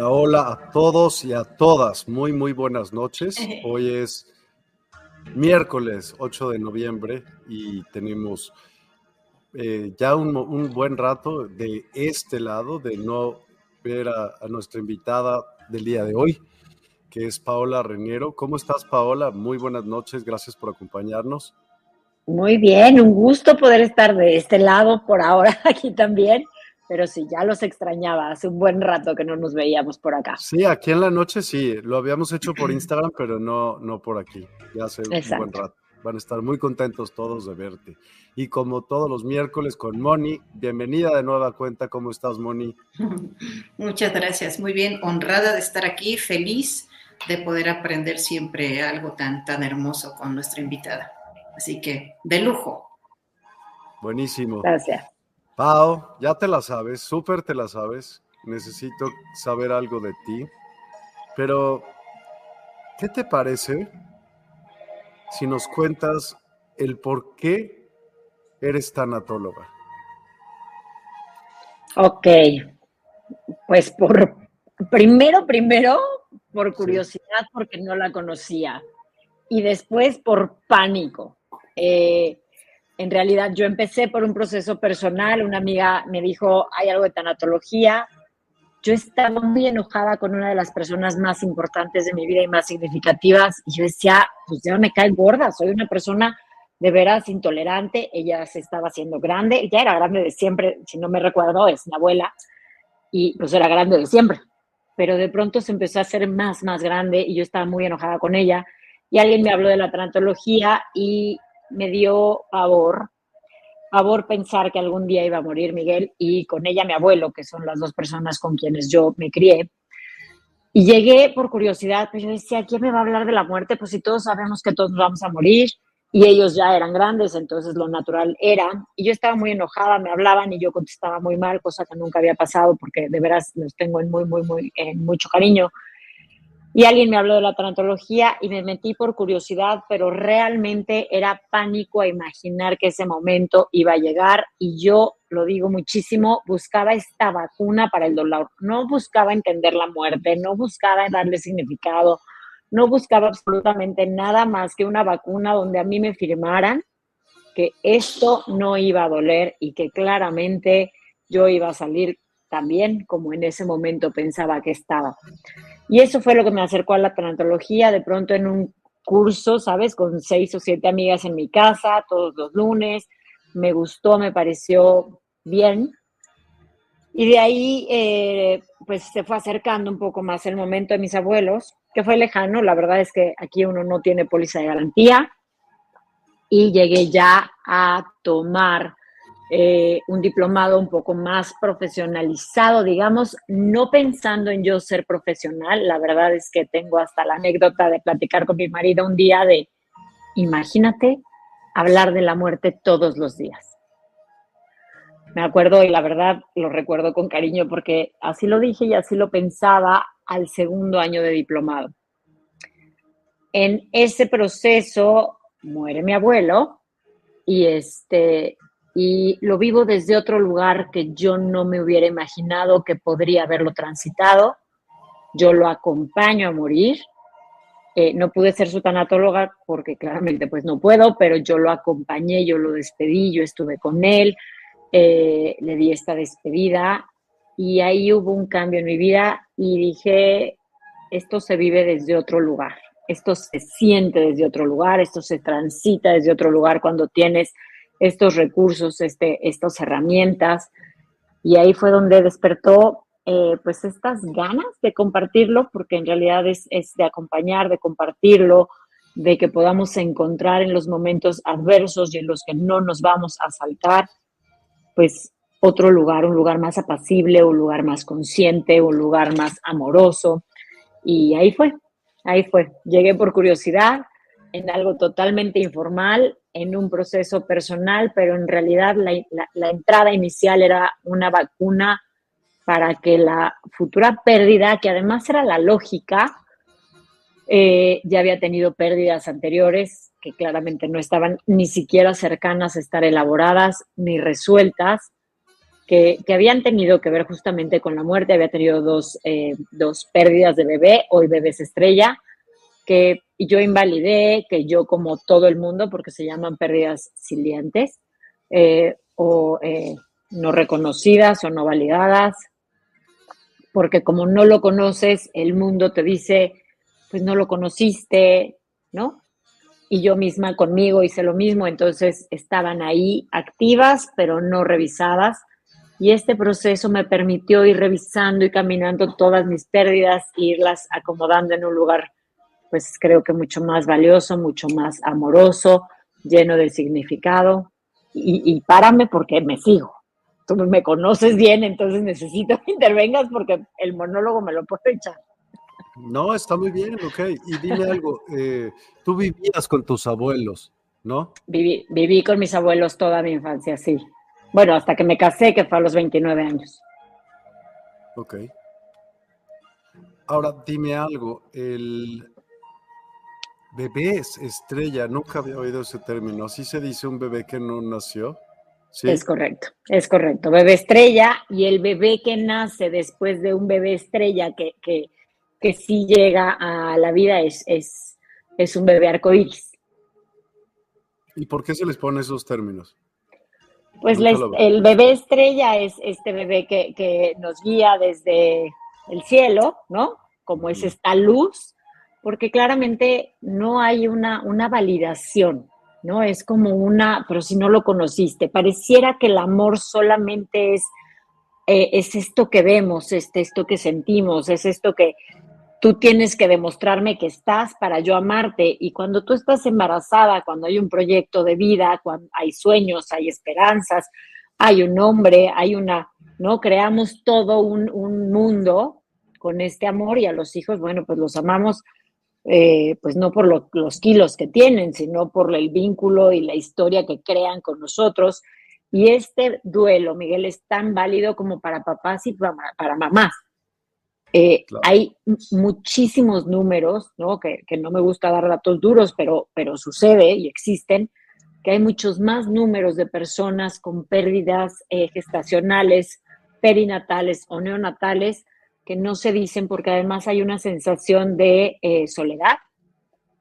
Hola, hola a todos y a todas. Muy, muy buenas noches. Hoy es miércoles 8 de noviembre y tenemos eh, ya un, buen rato de este lado de no ver a, nuestra invitada del día de hoy, que es Paola Reñero. ¿Cómo estás, Paola? Muy buenas noches, gracias por acompañarnos. Muy bien, un gusto poder estar de este lado por ahora aquí también pero sí, ya los extrañaba. Hace un buen rato que no nos veíamos por acá. Sí, aquí en la noche sí, lo habíamos hecho por Instagram, pero no, no por aquí. Ya hace un buen rato. Van a estar muy contentos todos de verte. Y como todos los miércoles con Moni, bienvenida de nueva cuenta. ¿Cómo estás, Moni? Muchas gracias. Muy bien, honrada de estar aquí, feliz de poder aprender siempre algo tan, tan hermoso con nuestra invitada. Así que, de lujo. Buenísimo. Gracias. Pau, ya te la sabes, súper te la sabes. Necesito saber algo de ti. Pero, ¿qué te parece si nos cuentas el por qué eres tanatóloga? Ok, pues por primero, primero, por curiosidad, porque no la conocía. Y después por pánico. Eh, en realidad yo empecé por un proceso personal, una amiga me dijo, hay algo de tanatología. Yo estaba muy enojada con una de las personas más importantes de mi vida y más significativas y yo decía, pues ya me cae gorda, soy una persona de veras intolerante, ella se estaba haciendo grande, ya era grande de siempre, si no me recuerdo, es mi abuela, y pues era grande de siempre, pero de pronto se empezó a hacer más, más grande y yo estaba muy enojada con ella y alguien me habló de la tanatología y me dio pavor, pavor pensar que algún día iba a morir Miguel y con ella mi abuelo, que son las dos personas con quienes yo me crié. Y llegué por curiosidad, pues yo decía, ¿quién me va a hablar de la muerte? Pues si todos sabemos que todos vamos a morir y ellos ya eran grandes, entonces lo natural era. Y yo estaba muy enojada, me hablaban y yo contestaba muy mal, cosa que nunca había pasado porque de veras los tengo en muy, muy, muy, en mucho cariño. Y alguien me habló de la tanatología y me metí por curiosidad, pero realmente era pánico a imaginar que ese momento iba a llegar y yo, lo digo muchísimo, buscaba esta vacuna para el dolor. No buscaba entender la muerte, no buscaba darle significado, no buscaba absolutamente nada más que una vacuna donde a mí me firmaran que esto no iba a doler y que claramente yo iba a salir también como en ese momento pensaba que estaba. Y eso fue lo que me acercó a la tanatología. De pronto en un curso, ¿sabes? Con seis o siete amigas en mi casa, todos los lunes. Me gustó, me pareció bien. Y de ahí, eh, pues se fue acercando un poco más el momento de mis abuelos, que fue lejano. La verdad es que aquí uno no tiene póliza de garantía. Y llegué ya a tomar eh, un diplomado un poco más profesionalizado, digamos, no pensando en yo ser profesional. La verdad es que tengo hasta la anécdota de platicar con mi marido un día de, imagínate, hablar de la muerte todos los días me acuerdo y la verdad lo recuerdo con cariño porque así lo dije y así lo pensaba al segundo año de diplomado. En ese proceso muere mi abuelo y este y lo vivo desde otro lugar que yo no me hubiera imaginado que podría haberlo transitado. Yo lo acompaño a morir. Eh, no pude ser su tanatóloga porque claramente pues no puedo, pero yo lo acompañé, yo lo despedí, yo estuve con él, eh, le di esta despedida y ahí hubo un cambio en mi vida y dije, esto se vive desde otro lugar, esto se siente desde otro lugar, esto se transita desde otro lugar cuando tienes estos recursos, este, estas herramientas. Y ahí fue donde despertó eh, pues estas ganas de compartirlo, porque en realidad es, es de acompañar, de compartirlo, de que podamos encontrar en los momentos adversos y en los que no nos vamos a saltar, pues otro lugar, un lugar más apacible, un lugar más consciente, un lugar más amoroso. Y ahí fue, ahí fue. Llegué por curiosidad en algo totalmente informal, en un proceso personal, pero en realidad la, entrada inicial era una vacuna para que la futura pérdida, que además era la lógica, eh, ya había tenido pérdidas anteriores, que claramente no estaban ni siquiera cercanas a estar elaboradas ni resueltas, que, habían tenido que ver justamente con la muerte. Había tenido dos, eh, dos pérdidas de bebé, hoy bebés estrella, que yo invalidé, que yo como todo el mundo, porque se llaman pérdidas silientes, eh, o eh, no reconocidas o no validadas, porque como no lo conoces, el mundo te dice, pues no lo conociste, ¿no? y yo misma conmigo hice lo mismo, entonces estaban ahí activas, pero no revisadas. Y este proceso me permitió ir revisando y caminando todas mis pérdidas, e irlas acomodando en un lugar, pues creo que mucho más valioso, mucho más amoroso, lleno de significado. Y, y párame porque me sigo. Tú me conoces bien, entonces necesito que intervengas porque el monólogo me lo puedo echar. No, está muy bien, ok. Y dime algo, eh, tú vivías con tus abuelos, ¿no? Viví, viví con mis abuelos toda mi infancia, sí. Bueno, hasta que me casé, que fue a los 29 años. Ok. Ahora, dime algo, el bebé estrella, nunca había oído ese término, ¿así se dice un bebé que no nació? ¿Sí? Es correcto, es correcto. Bebé estrella y el bebé que nace después de un bebé estrella que, que que sí llega a la vida es, es, es un bebé arcoíris. ¿Y por qué se les pone esos términos? Pues el bebé estrella es este bebé que, nos guía desde el cielo, ¿no? Como es esta luz, porque claramente no hay una, una validación, ¿no? Es como una, pero si no lo conociste, pareciera que el amor solamente es, eh, es esto que vemos, es esto que sentimos, es esto que, tú tienes que demostrarme que estás para yo amarte. Y cuando tú estás embarazada, cuando hay un proyecto de vida, cuando hay sueños, hay esperanzas, hay un hombre, hay una, ¿no? Creamos todo un, mundo con este amor y a los hijos, bueno, pues los amamos, eh, pues no por los kilos que tienen, sino por el vínculo y la historia que crean con nosotros. Y este duelo, Miguel, es tan válido como para papás y para, para mamás. Eh, hay muchísimos números, ¿no? Que, no me gusta dar datos duros, pero, pero sucede y existen, que hay muchos más números de personas con pérdidas eh, gestacionales, perinatales o neonatales que no se dicen porque además hay una sensación de eh, soledad,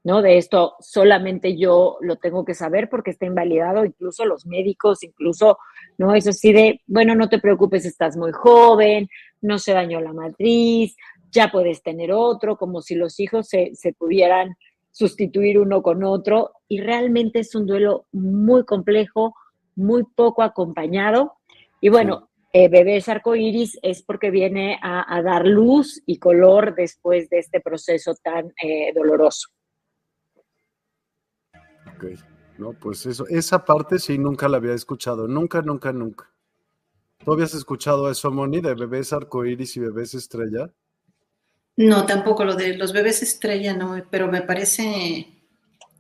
¿no? De esto solamente yo lo tengo que saber porque está invalidado, incluso los médicos, incluso, ¿no? Eso sí de, bueno, no te preocupes, estás muy joven, no se dañó la matriz, ya puedes tener otro, como si los hijos se, pudieran sustituir uno con otro y realmente es un duelo muy complejo, muy poco acompañado. Y bueno, eh, bebés arcoíris es porque viene a, dar luz y color después de este proceso tan eh, doloroso. Ok, no, pues eso, esa parte sí nunca la había escuchado, nunca, nunca, nunca. ¿Tú habías escuchado eso, Moni, de bebés arcoíris y bebés estrella? No, tampoco lo de los bebés estrella, no, pero me parece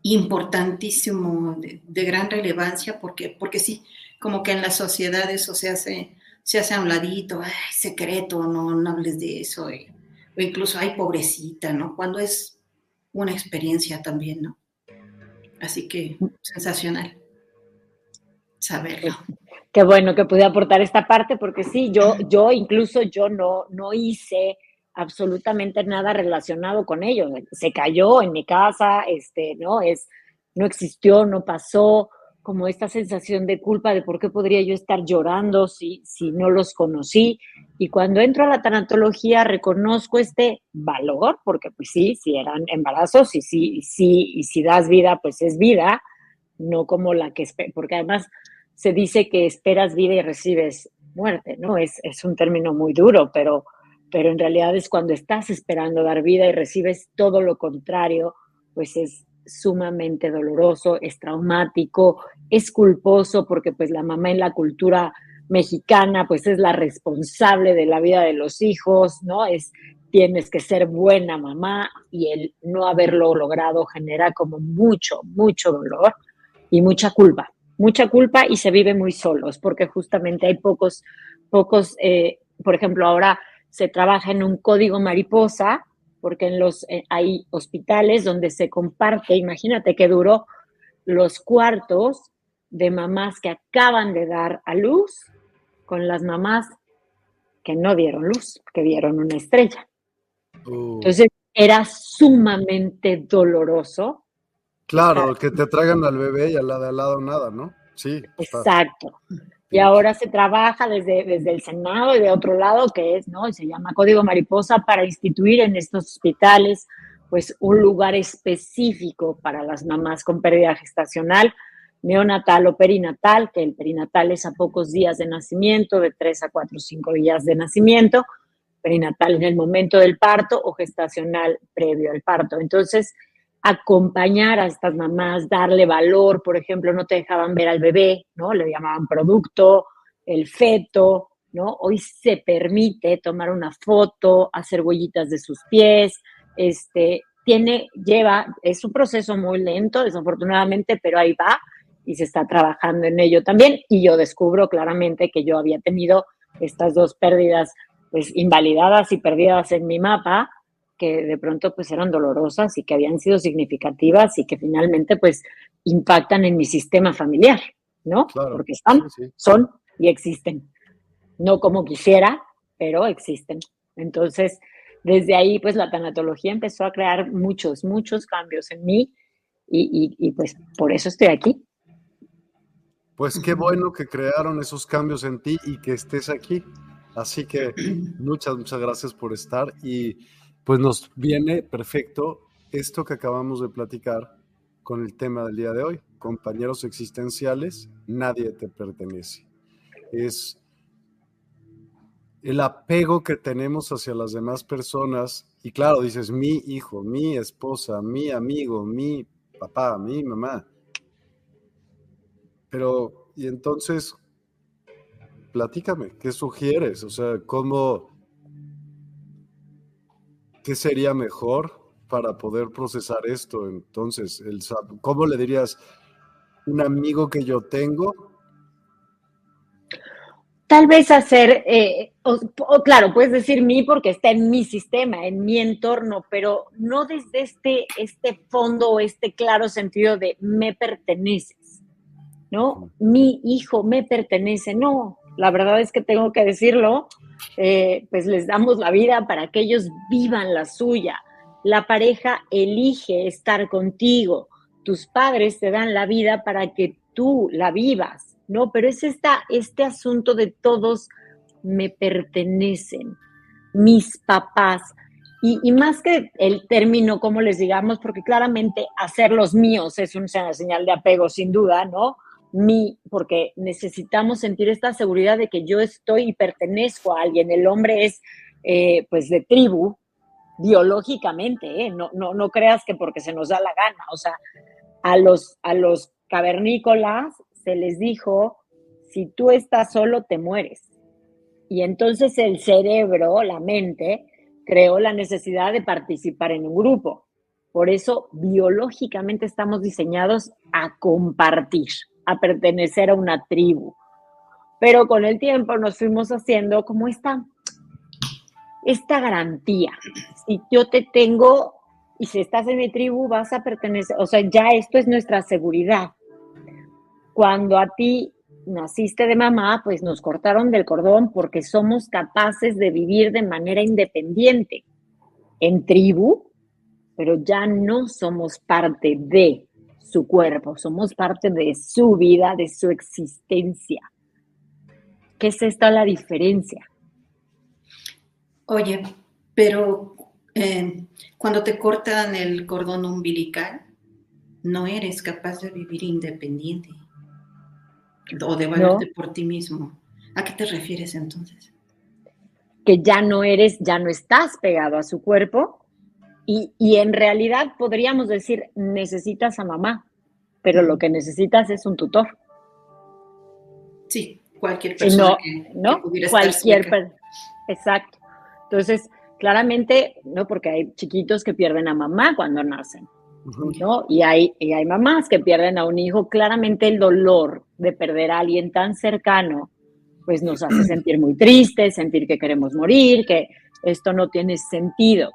importantísimo, de, gran relevancia, porque, porque sí, como que en la sociedad eso se hace, se hace a un ladito, ay, secreto, no, no hables de eso, o incluso, ay, pobrecita, ¿no? Cuando es una experiencia también, ¿no? Así que sensacional saberlo. Qué bueno que pude aportar esta parte, porque sí, yo, yo incluso yo no, no hice absolutamente nada relacionado con ello. Se cayó en mi casa, este, ¿no? Es, no existió, no pasó, como esta sensación de culpa de por qué podría yo estar llorando si, si no los conocí. Y cuando entro a la tanatología reconozco este valor, porque pues sí, si eran embarazos y sí, sí, y si das vida, pues es vida, no como la que, porque además se dice que esperas vida y recibes muerte, ¿no? Es, es un término muy duro, pero, pero en realidad es cuando estás esperando dar vida y recibes todo lo contrario, pues es sumamente doloroso, es traumático, es culposo porque pues la mamá en la cultura mexicana pues es la responsable de la vida de los hijos, ¿no? Es tienes que ser buena mamá y el no haberlo logrado genera como mucho, mucho dolor y mucha culpa mucha culpa y se vive muy solos, porque justamente hay pocos, pocos, eh, por ejemplo, ahora se trabaja en un código mariposa, porque en los, eh, hay hospitales donde se comparte, imagínate qué duro, los cuartos de mamás que acaban de dar a luz con las mamás que no dieron luz, que dieron una estrella. Uh. Entonces era sumamente doloroso Claro, que te traigan al bebé y al lado, al lado nada, ¿no? Sí. Exacto. Y ahora se trabaja desde, desde el Senado y de otro lado, que es, ¿no? Se llama Código Mariposa para instituir en estos hospitales, pues, un lugar específico para las mamás con pérdida gestacional, neonatal o perinatal, que el perinatal es a pocos días de nacimiento, de tres a cuatro o cinco días de nacimiento, perinatal en el momento del parto o gestacional previo al parto. Entonces, acompañar a estas mamás, darle valor, por ejemplo, no te dejaban ver al bebé, ¿no? Le llamaban producto, el feto, ¿no? Hoy se permite tomar una foto, hacer huellitas de sus pies, este, tiene, lleva, es un proceso muy lento, desafortunadamente, pero ahí va y se está trabajando en ello también. Y yo descubro claramente que yo había tenido estas dos pérdidas, pues, invalidadas y perdidas en mi mapa, que de pronto pues eran dolorosas y que habían sido significativas y que finalmente pues impactan en mi sistema familiar, ¿no? Porque están, son y existen. No como quisiera, pero existen. Entonces, desde ahí pues la tanatología empezó a crear muchos, muchos cambios en mí y, y pues por eso estoy aquí. Pues qué bueno que crearon esos cambios en ti y que estés aquí. Así que muchas, muchas gracias por estar y pues nos viene perfecto esto que acabamos de platicar con el tema del día de hoy. Compañeros existenciales, nadie te pertenece. Es el apego que tenemos hacia las demás personas. Y claro, dices, mi hijo, mi esposa, mi amigo, mi papá, mi mamá. Pero, y entonces, platícame, ¿qué sugieres? O sea, ¿cómo, ¿qué sería mejor para poder procesar esto? Entonces, el, ¿cómo le dirías un amigo que yo tengo? Tal vez hacer, eh, o, claro, puedes decir mí porque está en mi sistema, en mi entorno, pero no desde este, este fondo o este claro sentido de me perteneces, ¿no? Mi hijo me pertenece, no, la verdad es que tengo que decirlo, eh, pues les damos la vida para que ellos vivan la suya. La pareja elige estar contigo. Tus padres te dan la vida para que tú la vivas, ¿no? Pero es esta, este asunto de todos me pertenecen. Mis papás, Y, más que el término, como les digamos, porque claramente hacer los míos es una señal de apego, sin duda, ¿no? Porque necesitamos sentir esta seguridad de que yo estoy y pertenezco a alguien. El hombre es, eh, pues, de tribu, biológicamente, ¿eh? No, no, no creas que porque se nos da la gana. O sea, a los, a los cavernícolas se les dijo, si tú estás solo, te mueres. Y entonces el cerebro, la mente, creó la necesidad de participar en un grupo. Por eso, biológicamente estamos diseñados a compartir, a pertenecer a una tribu. Pero con el tiempo nos fuimos haciendo como esta, esta garantía. Si yo te tengo y si estás en mi tribu, vas a pertenecer. O sea, ya esto es nuestra seguridad. Cuando a ti naciste de mamá, pues nos cortaron del cordón porque somos capaces de vivir de manera independiente en tribu, pero ya no somos parte de su cuerpo, somos parte de su vida, de su existencia. ¿Qué es esta la diferencia? Oye, pero eh, cuando te cortan el cordón umbilical, no eres capaz de vivir independiente o de valerte por ti mismo. ¿A qué te refieres entonces? Que ya no eres, ya no estás pegado a su cuerpo y, en realidad podríamos decir, necesitas a mamá, pero lo que necesitas es un tutor. Sí, cualquier persona que, ¿no? cualquier Exacto. Entonces, claramente, ¿no? Porque hay chiquitos que pierden a mamá cuando nacen. ¿no? Y hay, y hay mamás que pierden a un hijo. Claramente el dolor de perder a alguien tan cercano, pues nos hace sentir muy tristes, sentir que queremos morir, que esto no tiene sentido.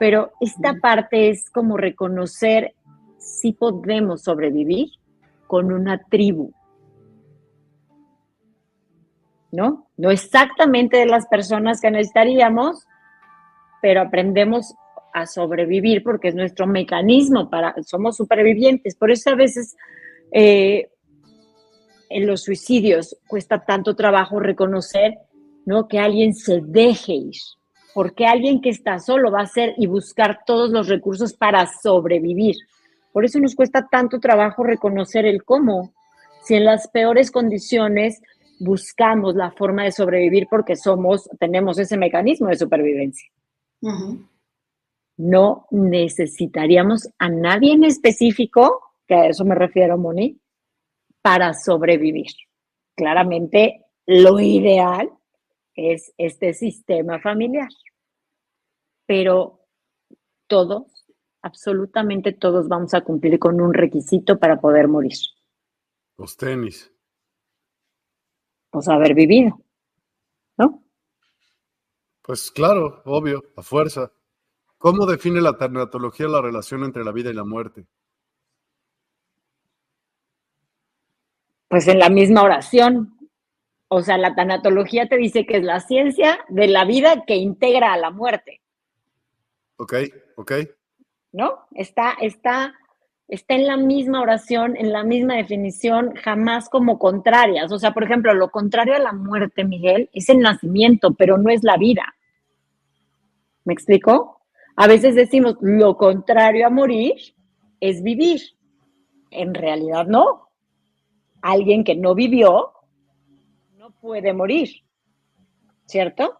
Pero esta parte es como reconocer si podemos sobrevivir con una tribu. ¿No? No exactamente de las personas que necesitaríamos, pero aprendemos a sobrevivir porque es nuestro mecanismo para, somos supervivientes. Por eso a veces eh, en los suicidios cuesta tanto trabajo reconocer ¿no? que alguien se deje ir, porque alguien que está solo va a hacer y buscar todos los recursos para sobrevivir. Por eso nos cuesta tanto trabajo reconocer el cómo. Si en las peores condiciones buscamos la forma de sobrevivir porque somos, tenemos ese mecanismo de supervivencia no necesitaríamos a nadie en específico, que a eso me refiero, Moni, para sobrevivir. Claramente, lo ideal es este sistema familiar. Pero todos, absolutamente todos vamos a cumplir con un requisito para poder morir. Los tenis. Pues haber vivido, ¿no? Pues claro, obvio, a fuerza. ¿Cómo define la tanatología la relación entre la vida y la muerte? Pues en la misma oración. O sea, la tanatología te dice que es la ciencia de la vida que integra a la muerte. Ok, ok. ¿No? Está, está, está en la misma oración, en la misma definición, jamás como contrarias. O sea, por ejemplo, lo contrario a la muerte, Miguel, es el nacimiento, pero no es la vida. ¿Me explico? A veces decimos lo contrario a morir es vivir. En realidad no. Alguien que no vivió puede morir. ¿Cierto?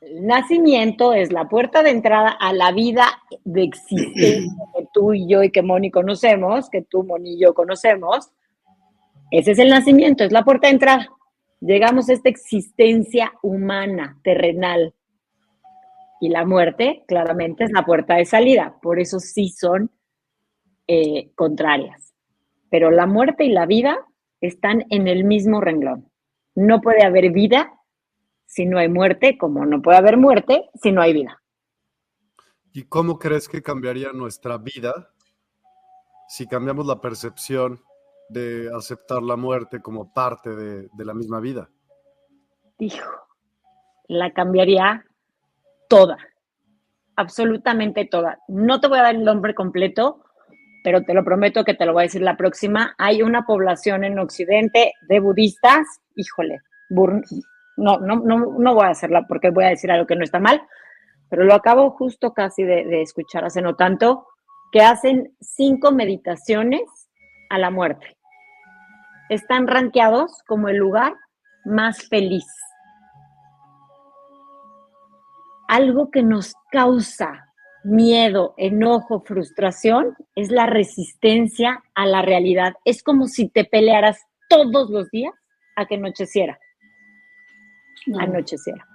El nacimiento es la puerta de entrada a la vida de existencia que tú y yo y que Moni conocemos, que tú, Moni y yo conocemos. Ese es el nacimiento, es la puerta de entrada. Llegamos a esta existencia humana, terrenal. Y la muerte, claramente, es la puerta de salida. Por eso sí son eh, contrarias. Pero la muerte y la vida están en el mismo renglón. No puede haber vida si no hay muerte, como no puede haber muerte si no hay vida. ¿Y cómo crees que cambiaría nuestra vida si cambiamos la percepción de aceptar la muerte como parte de, de la misma vida? Dijo, la cambiaría toda, absolutamente toda. No te voy a dar el nombre completo, pero te lo prometo que te lo voy a decir la próxima. Hay una población en Occidente de budistas, híjole, no, no, no, no voy a hacerla porque voy a decir algo que no está mal, pero lo acabo justo casi de, de escuchar hace no tanto, que hacen cinco meditaciones a la muerte. Están rankeados como el lugar más feliz. Algo que nos causa miedo, enojo, frustración es la resistencia a la realidad. Es como si te pelearas todos los días a que anocheciera. Anocheciera.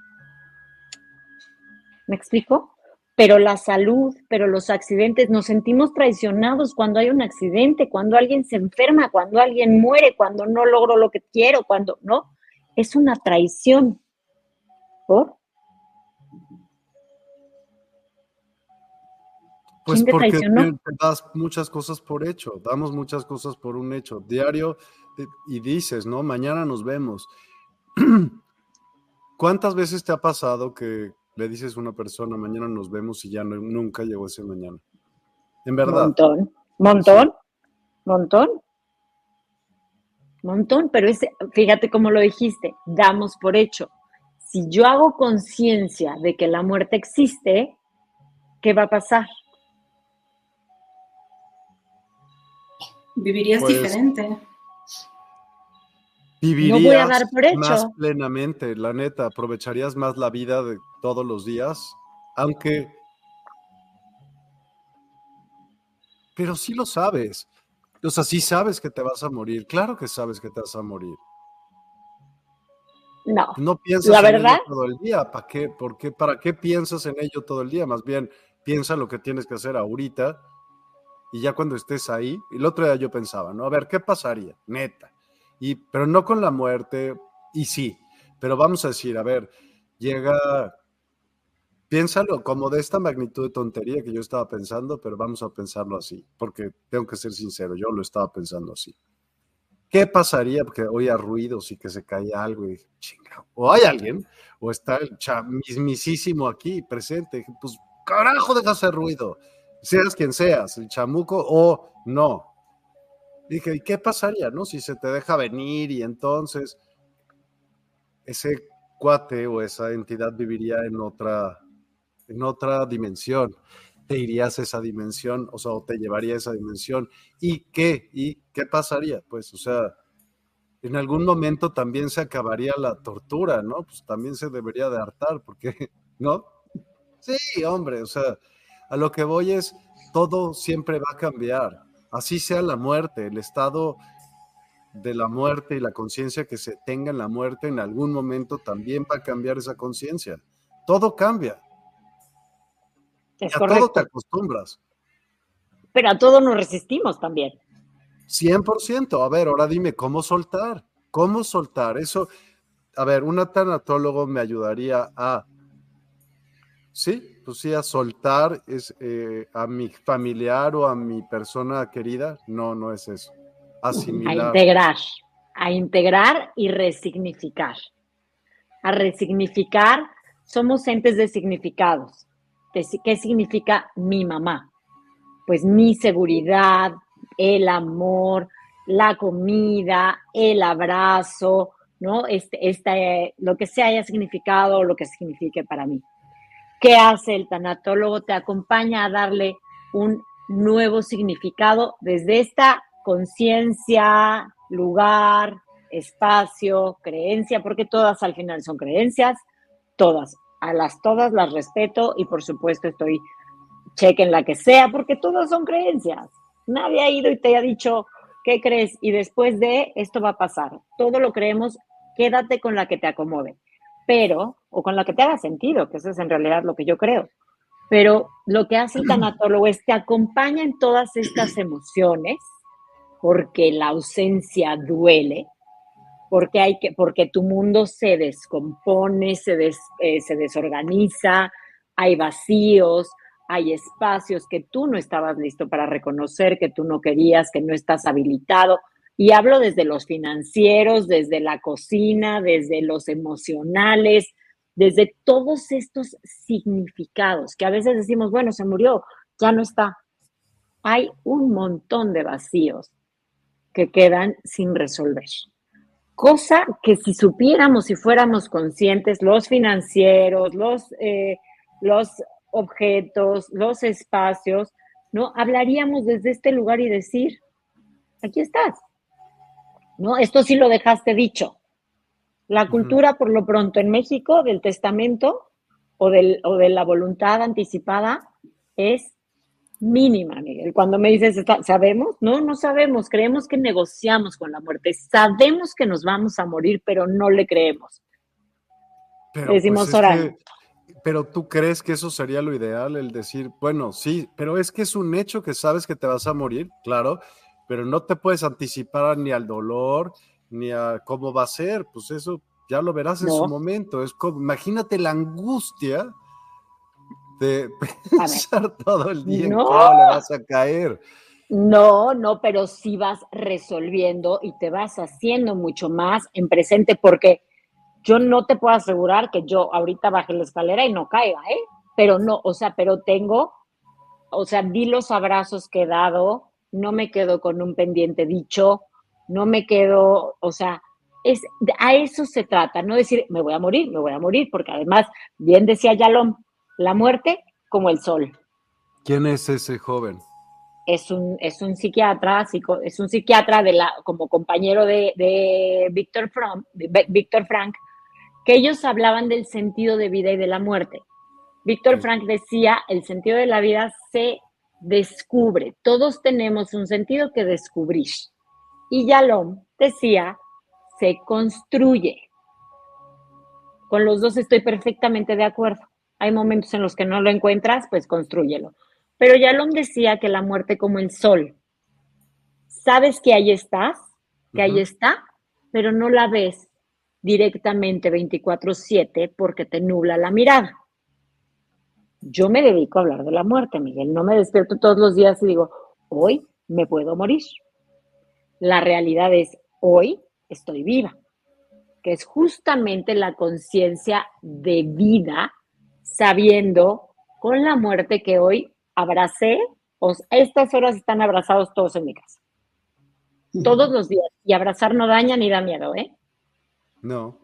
¿Me explico? Pero la salud, pero los accidentes, nos sentimos traicionados cuando hay un accidente, cuando alguien se enferma, cuando alguien muere, cuando no logro lo que quiero, cuando no. Es una traición. ¿Por? Pues porque te, das muchas cosas por hecho, damos muchas cosas por un hecho diario eh, y dices, ¿no? Mañana nos vemos. ¿Cuántas veces te ha pasado que le dices a una persona, mañana nos vemos y ya nunca llegó ese mañana? En verdad. Montón, montón, montón, montón, pero fíjate cómo lo dijiste, damos por hecho. Si yo hago conciencia de que la muerte existe, ¿qué va a pasar? Vivirías pues, diferente. Vivirías no voy a dar por hecho. más plenamente, la neta, aprovecharías más la vida de todos los días, aunque... Pero sí lo sabes. O sea, sí sabes que te vas a morir. Claro que sabes que te vas a morir. No. No piensas la en verdad, ello todo el día. ¿Para qué? ¿Por qué? ¿Para qué piensas en ello todo el día? Más bien, piensa lo que tienes que hacer ahorita y ya cuando estés ahí, el otro día yo pensaba, ¿no? A ver, ¿qué pasaría? Neta. Y, pero no con la muerte, y sí, pero vamos a decir, a ver, llega, piénsalo como de esta magnitud de tontería que yo estaba pensando, pero vamos a pensarlo así, porque tengo que ser sincero, yo lo estaba pensando así. ¿Qué pasaría? Porque oía ruidos y que se caía algo y dije, chinga, o hay alguien, o está el mismísimo aquí presente, pues carajo, deja hacer ruido seas quien seas, el chamuco o no. Dije, ¿y qué pasaría, no? Si se te deja venir y entonces ese cuate o esa entidad viviría en otra, en otra dimensión. Te irías a esa dimensión, o sea, o te llevaría a esa dimensión. ¿Y qué? ¿Y qué pasaría? Pues, o sea, en algún momento también se acabaría la tortura, ¿no? Pues también se debería de hartar, porque, ¿no? Sí, hombre, o sea, a lo que voy es, todo siempre va a cambiar. Así sea la muerte, el estado de la muerte y la conciencia que se tenga en la muerte en algún momento también va a cambiar esa conciencia. Todo cambia. y a todo te acostumbras. Pero a todo nos resistimos también. 100%. A ver, ahora dime, ¿cómo soltar? ¿Cómo soltar? Eso, a ver, un tanatólogo me ayudaría a Sí, pues sí, a soltar es, eh, a mi familiar o a mi persona querida, no, no es eso. Asimilar. A integrar, a integrar y resignificar. A resignificar, somos entes de significados. ¿Qué significa mi mamá? Pues mi seguridad, el amor, la comida, el abrazo, ¿no? Este, este, lo que se haya significado, lo que signifique para mí. ¿Qué hace el tanatólogo? Te acompaña a darle un nuevo significado desde esta conciencia, lugar, espacio, creencia, porque todas al final son creencias, todas, a las todas las respeto y por supuesto estoy cheque en la que sea, porque todas son creencias. Nadie ha ido y te ha dicho, ¿qué crees? Y después de esto va a pasar. Todo lo creemos, quédate con la que te acomode pero, o con la que te haga sentido, que eso es en realidad lo que yo creo. Pero lo que hace el tanatólogo es te acompaña en todas estas emociones, porque la ausencia duele, porque, hay que, porque tu mundo se descompone, se, eh, se desorganiza, hay vacíos, hay espacios que tú no estabas listo para reconocer, que tú no querías, que no estás habilitado. Y hablo desde los financieros, desde la cocina, desde los emocionales, desde todos estos significados que a veces decimos, bueno, se murió, ya no está. Hay un montón de vacíos que quedan sin resolver. Cosa que si supiéramos, si fuéramos conscientes, los financieros, los, eh, los objetos, los espacios, ¿no? Hablaríamos desde este lugar y decir, aquí estás, ¿no? Esto sí lo dejaste dicho. La cultura, por lo pronto, en México, del testamento o, del, o de la voluntad anticipada es mínima, Miguel. Cuando me dices, ¿sabemos? No, no sabemos. Creemos que negociamos con la muerte. Sabemos que nos vamos a morir, pero no le creemos. Decimos pues, pero tú crees que eso sería lo ideal, el decir, bueno, sí, pero es que es un hecho que sabes que te vas a morir, claro, pero no te puedes anticipar ni al dolor, ni a cómo va a ser, pues eso ya lo verás en su momento. Es como, imagínate la angustia de pensar todo el día en cómo le vas a caer. No, no, pero sí vas resolviendo y te vas haciendo mucho más en presente porque yo no te puedo asegurar que yo ahorita baje la escalera y no caiga, ¿eh? Pero no, o sea, pero tengo, o sea, di los abrazos que he dado, no me quedo con un pendiente dicho, no me quedo, o sea, es, a eso se trata, no decir, me voy a morir, me voy a morir, porque además, bien decía Yalom, la muerte como el sol. ¿Quién es ese joven? Es un, es un psiquiatra, es un psiquiatra de la, como compañero de, de Víctor Frank, que ellos hablaban del sentido de vida y de la muerte. Víctor Frank decía, el sentido de la vida se descubre. Todos tenemos un sentido que descubrir. Y Yalom decía, se construye. Con los dos estoy perfectamente de acuerdo. Hay momentos en los que no lo encuentras, pues construyelo. Pero Yalom decía que la muerte como el sol. Sabes que ahí estás, que ahí está, pero no la ves directamente 24/7 porque te nubla la mirada. Yo me dedico a hablar de la muerte, Miguel. No me despierto todos los días y digo, hoy me puedo morir. La realidad es, hoy estoy viva, que es justamente la conciencia de vida, sabiendo con la muerte que hoy abracé, pues estas horas están abrazados todos en mi casa. Todos los días. Y abrazar no daña ni da miedo, ¿eh? No.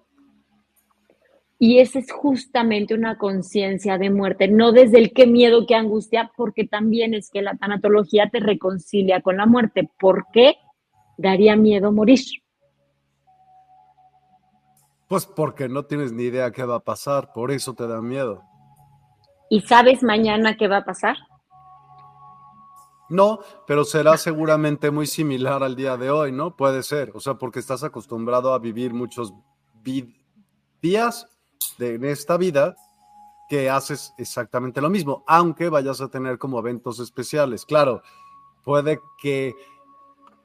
Y esa es justamente una conciencia de muerte, no desde el qué miedo, qué angustia, porque también es que la tanatología te reconcilia con la muerte. ¿Por qué daría miedo morir? Pues porque no tienes ni idea qué va a pasar, por eso te da miedo. ¿Y sabes mañana qué va a pasar? No, pero será seguramente muy similar al día de hoy, ¿no? Puede ser, o sea, porque estás acostumbrado a vivir muchos días de, en esta vida que haces exactamente lo mismo, aunque vayas a tener como eventos especiales. Claro, puede que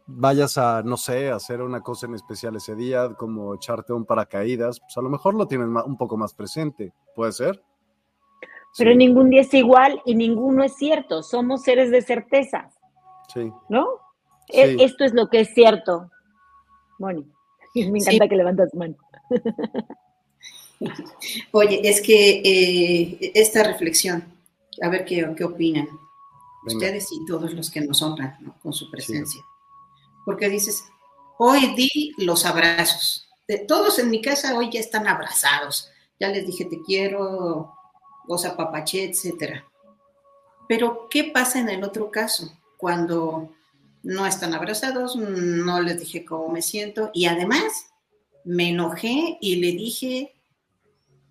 vayas a, no sé, hacer una cosa en especial ese día, como echarte un paracaídas, pues a lo mejor lo tienes un poco más presente, ¿puede ser? Pero ningún día es igual y ninguno es cierto. Somos seres de certezas. Sí. ¿No? E, esto es lo que es cierto. Moni, me encanta que levantas mano. Oye, es que eh, esta reflexión, a ver qué, qué opinan ustedes y todos los que nos honran con su presencia. Porque dices, hoy di los abrazos. De, todos en mi casa hoy ya están abrazados. Ya les dije te quiero, goza papache, etcétera. Pero, ¿qué pasa en el otro caso? Cuando no están abrazados, no les dije cómo me siento y además me enojé y le dije,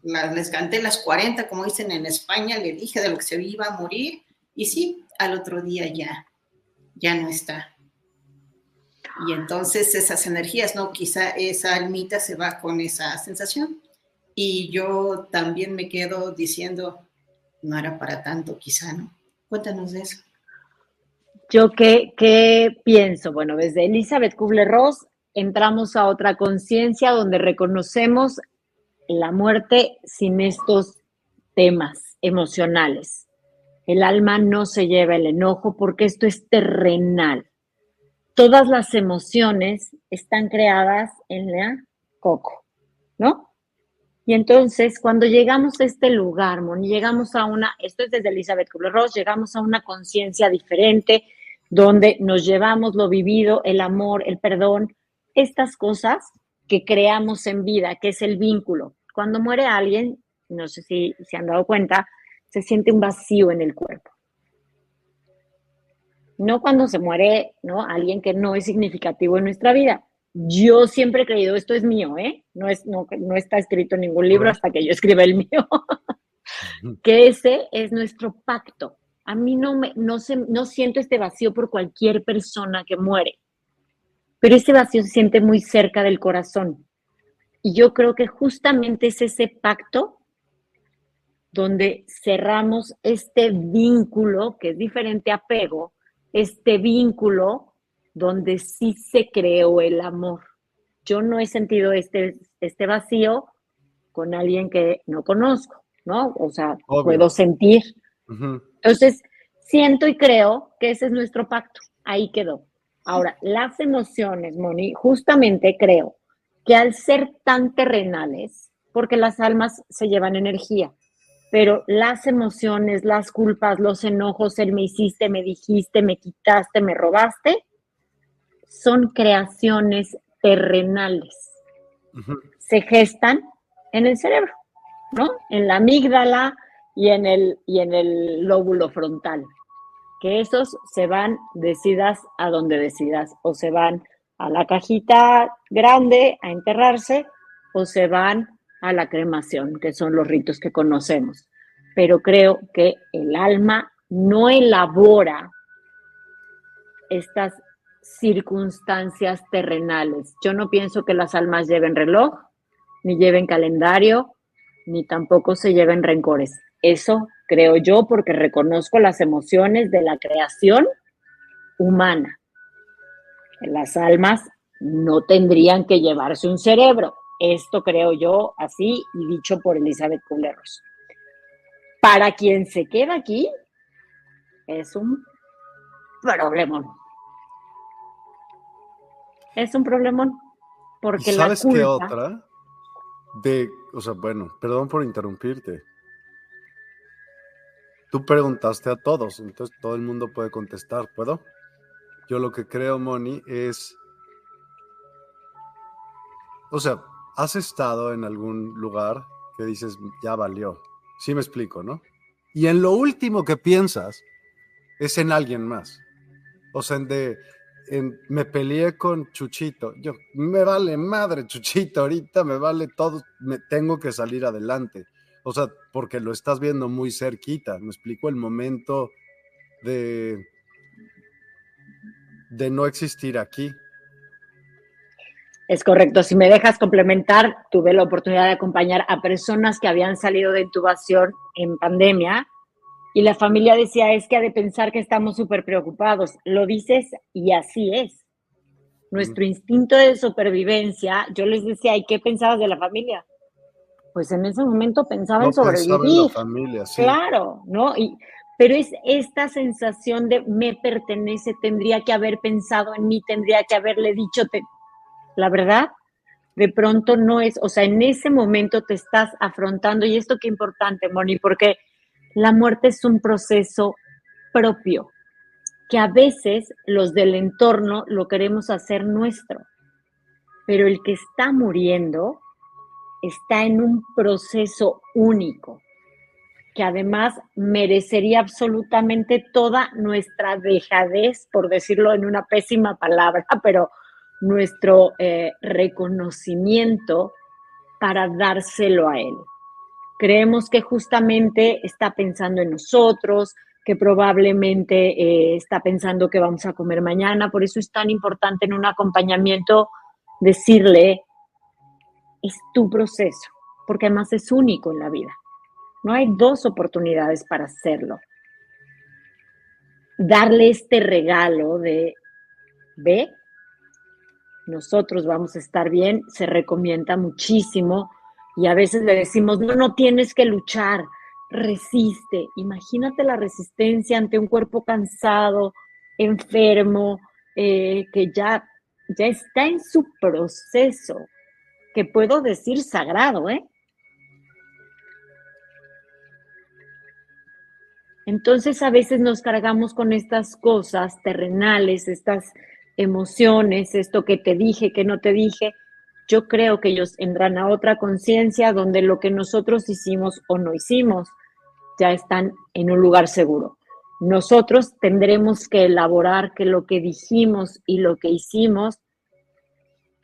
les canté las 40, como dicen en España, le dije de lo que se iba a morir y sí, al otro día ya, ya no está. Y entonces esas energías, ¿no? Quizá esa almita se va con esa sensación y yo también me quedo diciendo, no era para tanto quizá, ¿no? Cuéntanos de eso. Yo qué, qué pienso, bueno, desde Elizabeth Kubler-Ross entramos a otra conciencia donde reconocemos la muerte sin estos temas emocionales. El alma no se lleva el enojo porque esto es terrenal. Todas las emociones están creadas en la coco, ¿no? Y entonces, cuando llegamos a este lugar, Moni, llegamos a una, esto es desde Elizabeth Kubler-Ross, llegamos a una conciencia diferente, donde nos llevamos lo vivido, el amor, el perdón, estas cosas que creamos en vida, que es el vínculo. Cuando muere alguien, no sé si se han dado cuenta, se siente un vacío en el cuerpo. No cuando se muere, ¿no? Alguien que no es significativo en nuestra vida. Yo siempre he creído, esto es mío, ¿eh? No, es, no, no está escrito en ningún libro hasta que yo escriba el mío, que ese es nuestro pacto. A mí no, me, no, se, no siento este vacío por cualquier persona que muere, pero ese vacío se siente muy cerca del corazón. Y yo creo que justamente es ese pacto donde cerramos este vínculo, que es diferente a apego, este vínculo donde sí se creó el amor. Yo no he sentido este, este vacío con alguien que no conozco, ¿no? O sea, puedo sentir. Entonces, siento y creo que ese es nuestro pacto. Ahí quedó. Ahora, las emociones, Moni, justamente creo que al ser tan terrenales, porque las almas se llevan energía, pero las emociones, las culpas, los enojos, el me hiciste, me dijiste, me quitaste, me robaste, son creaciones terrenales. Se gestan en el cerebro, ¿no? En la amígdala y en el, y en el lóbulo frontal. Que esos se van, decidas a donde decidas, o se van a la cajita grande a enterrarse, o se van a la cremación, que son los ritos que conocemos. Pero creo que el alma no elabora estas circunstancias terrenales. Yo no pienso que las almas lleven reloj, ni lleven calendario, ni tampoco se lleven rencores. Eso creo yo porque reconozco las emociones de la creación humana. Las almas no tendrían que llevarse un cerebro. Esto creo yo así y dicho por Elizabeth Kubler-Ross. Para quien se queda aquí, es un problemón. Es un problemón. Porque ¿Sabes qué otra? De, o sea, bueno, perdón por interrumpirte. Tú preguntaste a todos, entonces todo el mundo puede contestar, ¿puedo? Yo lo que creo, Moni, es. O sea, has estado en algún lugar que dices, ya valió. Sí me explico, ¿no? Y en lo último que piensas es en alguien más. O sea, en de, me peleé con Chuchito. Yo, me vale madre, Chuchito, ahorita me vale todo, me tengo que salir adelante. O sea, porque lo estás viendo muy cerquita. Me explico el momento de, de no existir aquí. Es correcto. Si me dejas complementar, tuve la oportunidad de acompañar a personas que habían salido de intubación en pandemia y la familia decía, es que ha de pensar que estamos súper preocupados. Lo dices y así es. Nuestro instinto de supervivencia, yo les decía, ¿y qué pensabas de la familia? Pues en ese momento pensaba en sobrevivir. familia, sí. Claro, ¿no? Y, pero es esta sensación de me pertenece, tendría que haber pensado en mí, tendría que haberle dicho, te... la verdad, de pronto no es, o sea, en ese momento te estás afrontando, y esto qué importante, Moni, porque la muerte es un proceso propio, que a veces los del entorno lo queremos hacer nuestro, pero el que está muriendo está en un proceso único, que además merecería absolutamente toda nuestra dejadez, por decirlo en una pésima palabra, pero nuestro eh, reconocimiento para dárselo a él. Creemos que justamente está pensando en nosotros, que probablemente eh, está pensando que vamos a comer mañana. Por eso es tan importante en un acompañamiento decirle, es tu proceso, porque además es único en la vida. No hay dos oportunidades para hacerlo. Darle este regalo de, ve, nosotros vamos a estar bien, se recomienda muchísimo y a veces le decimos, no, no tienes que luchar, resiste. Imagínate la resistencia ante un cuerpo cansado, enfermo, eh, que ya, ya está en su proceso, que puedo decir sagrado, ¿eh? Entonces a veces nos cargamos con estas cosas terrenales, estas emociones, esto que te dije, que no te dije, yo creo que ellos entran a otra conciencia donde lo que nosotros hicimos o no hicimos ya están en un lugar seguro. Nosotros tendremos que elaborar que lo que dijimos y lo que hicimos,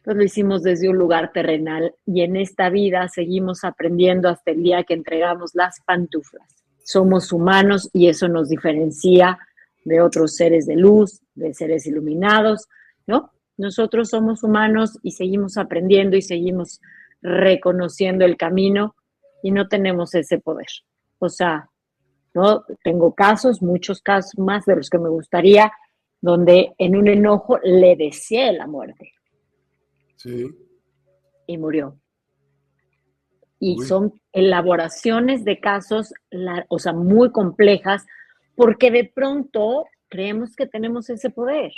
pues lo hicimos desde un lugar terrenal y en esta vida seguimos aprendiendo hasta el día que entregamos las pantuflas. Somos humanos y eso nos diferencia de otros seres de luz, de seres iluminados, ¿no? Nosotros somos humanos y seguimos aprendiendo y seguimos reconociendo el camino y no tenemos ese poder. O sea, no tengo casos, muchos casos más de los que me gustaría, donde en un enojo le deseé la muerte. Sí. Y murió. Y son elaboraciones de casos, o sea, muy complejas, porque de pronto creemos que tenemos ese poder.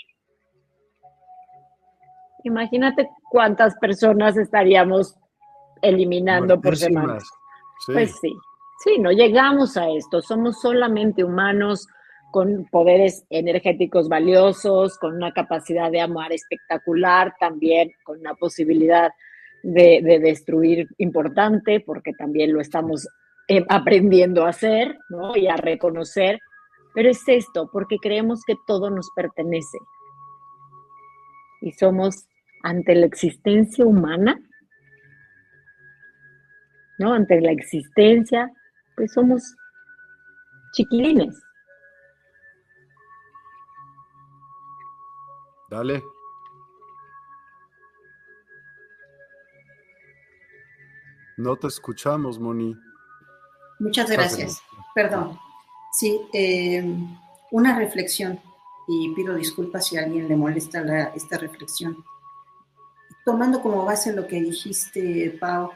Imagínate cuántas personas estaríamos eliminando por semana. Pues sí, sí, no llegamos a esto. Somos solamente humanos con poderes energéticos valiosos, con una capacidad de amar espectacular, también con una posibilidad de, destruir importante, porque también lo estamos eh, aprendiendo a hacer ¿no? y a reconocer pero es esto, porque creemos que todo nos pertenece. Y somos ante la existencia humana, ¿no? Ante la existencia, pues somos chiquilines. Dale. No te escuchamos, Moni. Muchas gracias. Perdón. Sí, eh, una reflexión, y pido disculpas si a alguien le molesta esta reflexión. Tomando como base lo que dijiste, Pau,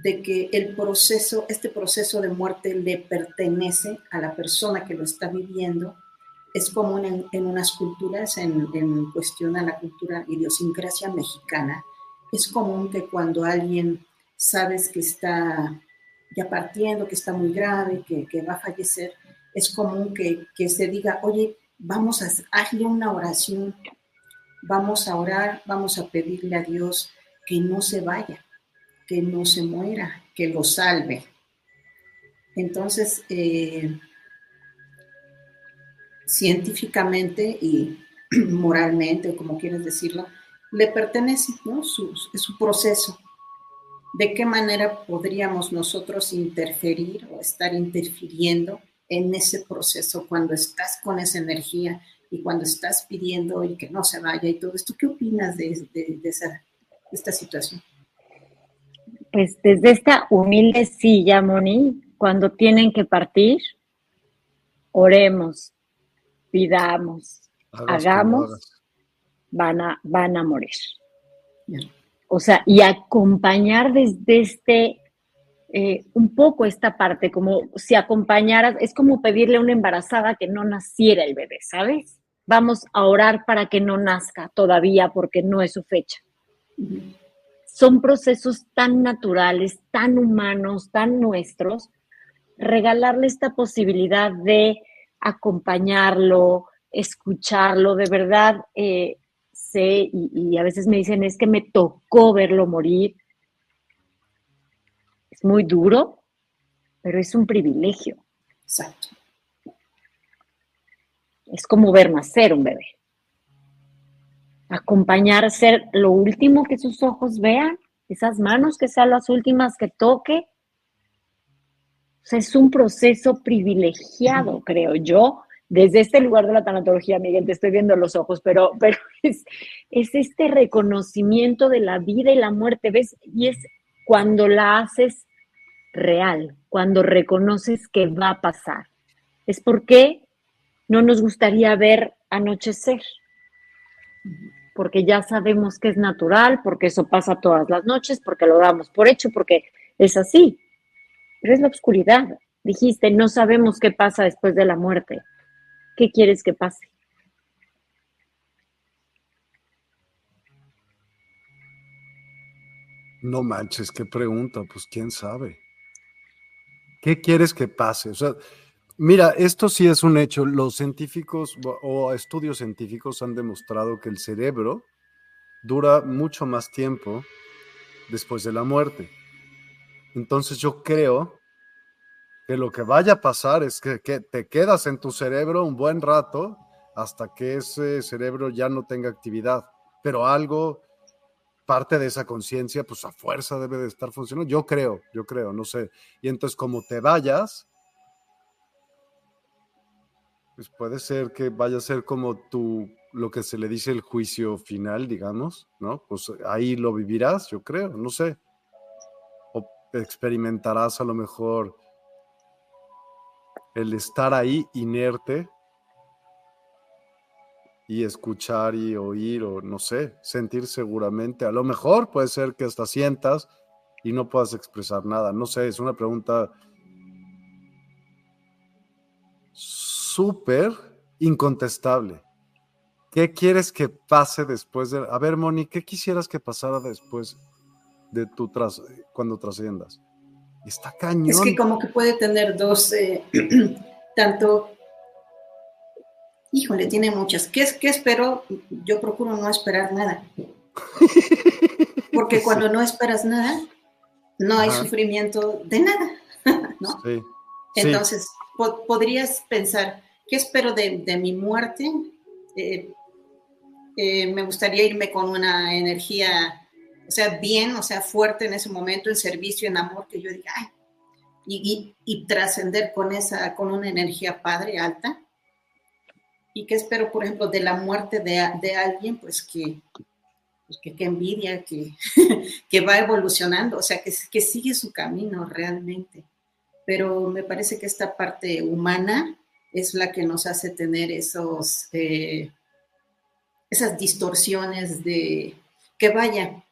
de que el proceso, este proceso de muerte le pertenece a la persona que lo está viviendo, es común en, unas culturas, en, en, cuestión a la cultura idiosincrasia mexicana, es común que cuando alguien sabes que está ya partiendo, que está muy grave, que, va a fallecer, es común que, se diga, oye, vamos a hacerle una oración, vamos a orar, vamos a pedirle a Dios que no se vaya, que no se muera, que lo salve. Entonces, eh, científicamente y moralmente, como quieres decirlo, le pertenece, ¿no? Su proceso. ¿De qué manera podríamos nosotros interferir o estar interfiriendo en ese proceso, cuando estás con esa energía y cuando estás pidiendo y que no se vaya y todo esto. ¿Qué opinas de, esa, esta situación? Pues desde esta humilde silla, Moni, cuando tienen que partir, oremos, pidamos, hagamos, van a, van a morir. O sea, y acompañar desde este eh, un poco esta parte, como si acompañaras, es como pedirle a una embarazada que no naciera el bebé, ¿sabes? Vamos a orar para que no nazca todavía porque no es su fecha. Son procesos tan naturales, tan humanos, tan nuestros, regalarle esta posibilidad de acompañarlo, escucharlo, de verdad, eh, sé, y a veces me dicen, es que me tocó verlo morir, muy duro, pero es un privilegio. Exacto. Es como ver nacer un bebé. Acompañar, ser lo último que sus ojos vean, esas manos que sean las últimas que toque. O sea, es un proceso privilegiado, creo yo, desde este lugar de la tanatología, Miguel, te estoy viendo los ojos, pero, es, es, este reconocimiento de la vida y la muerte, ¿ves? Y es cuando la haces real, cuando reconoces que va a pasar. Es porque no nos gustaría ver anochecer, porque ya sabemos que es natural, porque eso pasa todas las noches, porque lo damos por hecho, porque es así. Pero es la oscuridad. Dijiste, no sabemos qué pasa después de la muerte. ¿Qué quieres que pase? No manches, qué pregunta, pues quién sabe. ¿Qué quieres que pase? O sea, mira, esto sí es un hecho. Los científicos o estudios científicos han demostrado que el cerebro dura mucho más tiempo después de la muerte. Entonces yo creo que lo que vaya a pasar es que, te quedas en tu cerebro un buen rato hasta que ese cerebro ya no tenga actividad, pero algo, parte de esa conciencia, pues a fuerza debe de estar funcionando. Yo creo, yo creo, no sé. Y entonces como te vayas, pues puede ser que vaya a ser como tu, lo que se le dice el juicio final, digamos, ¿no? Pues ahí lo vivirás, yo creo, no sé. O experimentarás a lo mejor el estar ahí inerte y escuchar y oír o no sé, sentir seguramente. A lo mejor puede ser que hasta sientas y no puedas expresar nada. No sé, es una pregunta súper incontestable. ¿Qué quieres que pase después de... A ver, Moni, ¿qué quisieras que pasara después de tu tras... cuando trasciendas? Está cañón. Es que como que puede tener dos, eh, tanto... Híjole, tiene muchas. ¿Qué, ¿Qué espero? Yo procuro no esperar nada. Porque cuando no esperas nada, no hay sufrimiento de nada, ¿no? Sí. Entonces, podrías pensar, ¿qué espero de, mi muerte? Eh, eh, me gustaría irme con una energía, o sea, bien, o sea, fuerte en ese momento, en servicio, en amor, que yo diga, ay, y, trascender con esa, con una energía padre, alta. ¿Y qué espero, por ejemplo, de la muerte de, alguien? Pues que, pues que, envidia, que, que va evolucionando, o sea, que, que sigue su camino realmente pero me parece que esta parte humana es la que nos hace tener esos, eh, esas distorsiones de que vaya,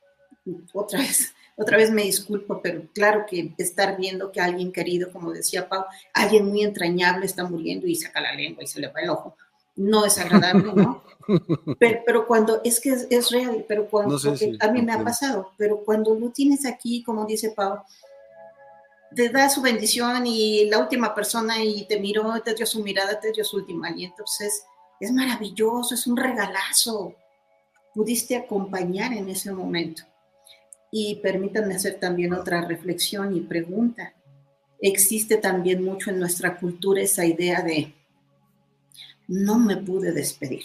otra vez, otra vez me disculpo, pero claro que estar viendo que alguien querido, como decía Pau, alguien muy entrañable está muriendo y saca la lengua y se le va el ojo, no es agradable, ¿no? Pero, cuando, es que es, real, pero cuando, a mí me ha pasado, pero cuando lo tienes aquí, como dice Pau, te da su bendición y la última persona y te miró, te dio su mirada, te dio su último aliento. Entonces, es maravilloso, es un regalazo. Pudiste acompañar en ese momento. Y permítanme hacer también otra reflexión y pregunta. Existe también mucho en nuestra cultura esa idea de no me pude despedir,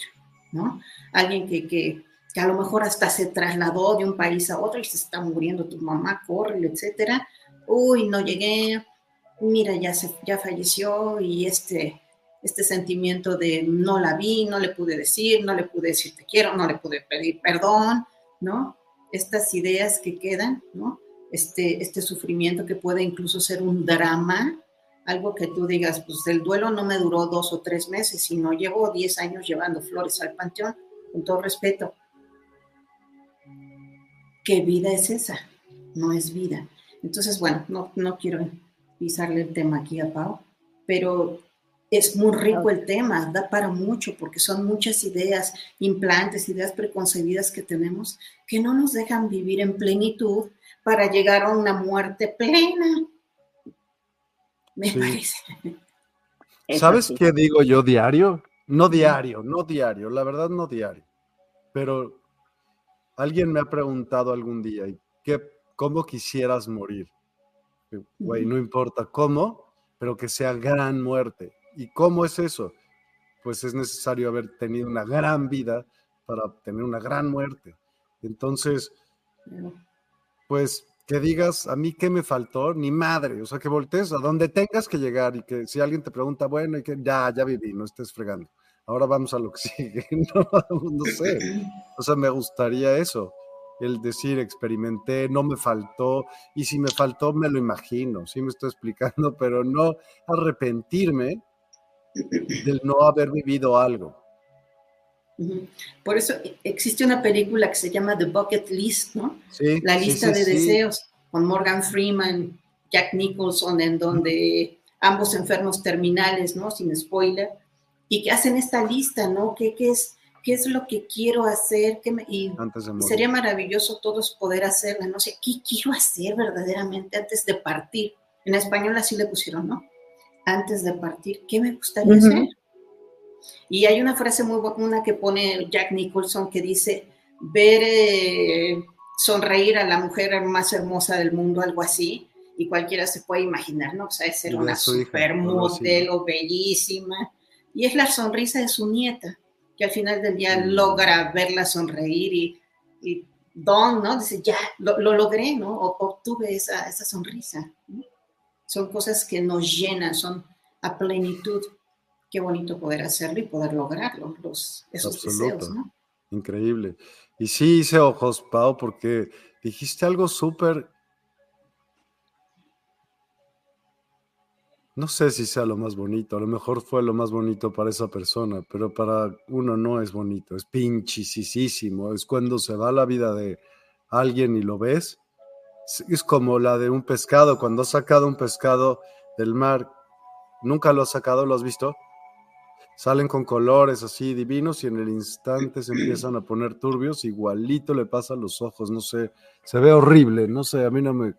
¿no? Alguien que, que, que a lo mejor hasta se trasladó de un país a otro y se está muriendo tu mamá, corre, etcétera uy, no llegué, mira, ya, se, ya falleció y este, este sentimiento de no la vi, no le pude decir, no le pude decir te quiero, no le pude pedir perdón, ¿no? Estas ideas que quedan, ¿no? Este, este sufrimiento que puede incluso ser un drama, algo que tú digas, pues el duelo no me duró dos o tres meses, sino llevo diez años llevando flores al panteón, con todo respeto. ¿Qué vida es esa? No es vida. Entonces, bueno, no, no quiero pisarle el tema aquí a Pau, pero es muy rico el tema, da para mucho, porque son muchas ideas, implantes, ideas preconcebidas que tenemos que no nos dejan vivir en plenitud para llegar a una muerte plena. Me parece. ¿Sabes qué digo yo diario? No diario, no diario, la verdad no diario. Pero alguien me ha preguntado algún día, ¿qué cómo quisieras morir. Güey, no importa cómo, pero que sea gran muerte. ¿Y cómo es eso? Pues es necesario haber tenido una gran vida para tener una gran muerte. Entonces, pues que digas, a mí qué me faltó, ni madre, o sea, que voltees a donde tengas que llegar y que si alguien te pregunta, bueno, y que ya, ya viví, no estés fregando. Ahora vamos a lo que sigue. no, no sé. O sea, me gustaría eso el decir experimenté, no me faltó, y si me faltó me lo imagino, sí me estoy explicando, pero no arrepentirme del no haber vivido algo. Por eso existe una película que se llama The Bucket List, ¿no? Sí, La lista de deseos, con Morgan Freeman, Jack Nicholson, en donde ambos enfermos terminales, ¿no? Sin spoiler, y que hacen esta lista, ¿no? ¿Qué, qué es? qué es lo que quiero hacer, ¿Qué me, y sería maravilloso todos poder hacerla, no sé, ¿qué quiero hacer verdaderamente antes de partir? En español así le pusieron, ¿no? Antes de partir, ¿qué me gustaría hacer? Y hay una frase muy buena que pone Jack Nicholson que dice, ver, eh, sonreír a la mujer más hermosa del mundo, algo así, y cualquiera se puede imaginar, ¿no? O sea, es ser una supermodelo bellísima, y es la sonrisa de su nieta, que al final del día mm. logra verla sonreír y, y Don, ¿no? Dice, ya, lo, logré, ¿no? obtuve esa, esa sonrisa. Son cosas que nos llenan, son a plenitud. Qué bonito poder hacerlo y poder lograrlo, los, esos deseos, ¿no? Increíble. Y sí hice ojos, Pau, porque dijiste algo súper No sé si sea lo más bonito, a lo mejor fue lo más bonito para esa persona, pero para uno no es bonito, es pinchisísimo, es cuando se va la vida de alguien y lo ves, es como la de un pescado, cuando has sacado un pescado del mar, nunca lo has sacado, lo has visto, salen con colores así divinos y en el instante se empiezan a poner turbios, igualito le pasa a los ojos, no sé, se ve horrible, no sé, a mí no me...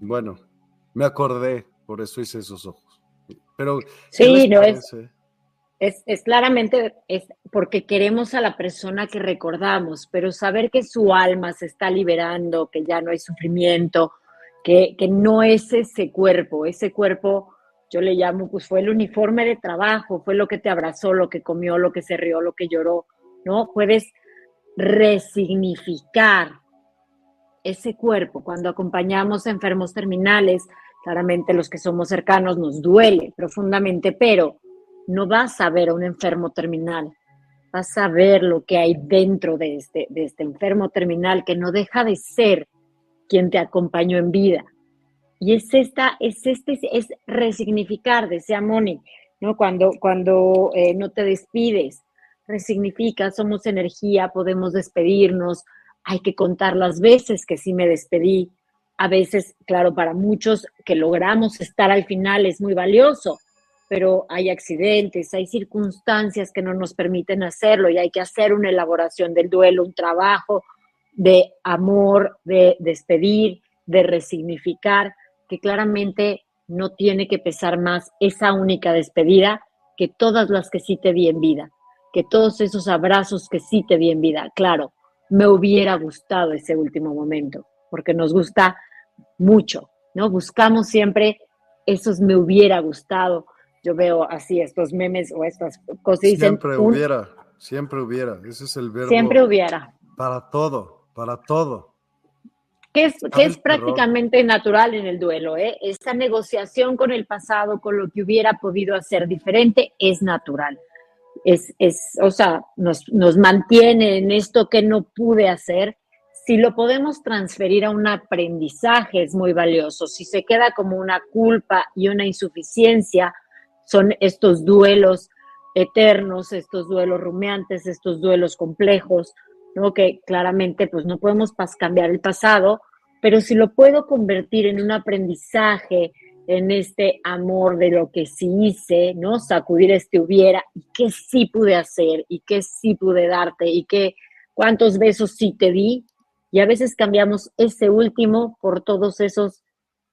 Bueno, me acordé, por eso hice esos ojos. Pero sí, no es, es, es, claramente es porque queremos a la persona que recordamos, pero saber que su alma se está liberando, que ya no hay sufrimiento, que, que no es ese cuerpo, ese cuerpo yo le llamo, pues fue el uniforme de trabajo, fue lo que te abrazó, lo que comió, lo que se rió, lo que lloró, ¿no? Puedes resignificar ese cuerpo, cuando acompañamos a enfermos terminales, claramente los que somos cercanos nos duele profundamente, pero no vas a ver a un enfermo terminal, vas a ver lo que hay dentro de este, de este enfermo terminal que no deja de ser quien te acompañó en vida. Y es esta, es este, es resignificar, decía Moni, ¿no? Cuando, cuando eh, no te despides, resignifica, somos energía, podemos despedirnos, hay que contar las veces que sí me despedí. A veces, claro, para muchos que logramos estar al final es muy valioso, pero hay accidentes, hay circunstancias que no nos permiten hacerlo y hay que hacer una elaboración del duelo, un trabajo de amor, de despedir, de resignificar, que claramente no tiene que pesar más esa única despedida que todas las que sí te di en vida, que todos esos abrazos que sí te di en vida. Claro, me hubiera gustado ese último momento, porque nos gusta mucho, ¿no? Buscamos siempre esos me hubiera gustado. Yo veo así estos memes o estas cosas. Siempre hubiera, siempre hubiera. Ese es el verbo. Siempre hubiera. Para todo, para todo. Que es, que es prácticamente natural en el duelo, ¿eh? Esta negociación con el pasado, con lo que hubiera podido hacer diferente, es natural es, es o sea, nos, nos mantiene en esto que no pude hacer. Si lo podemos transferir a un aprendizaje es muy valioso. Si se queda como una culpa y una insuficiencia, son estos duelos eternos, estos duelos rumiantes, estos duelos complejos, ¿no? que claramente pues no podemos cambiar el pasado, pero si lo puedo convertir en un aprendizaje, en este amor de lo que sí hice, ¿no? Sacudir este hubiera y qué sí pude hacer y qué sí pude darte y qué cuántos besos sí te di. Y a veces cambiamos ese último por todos esos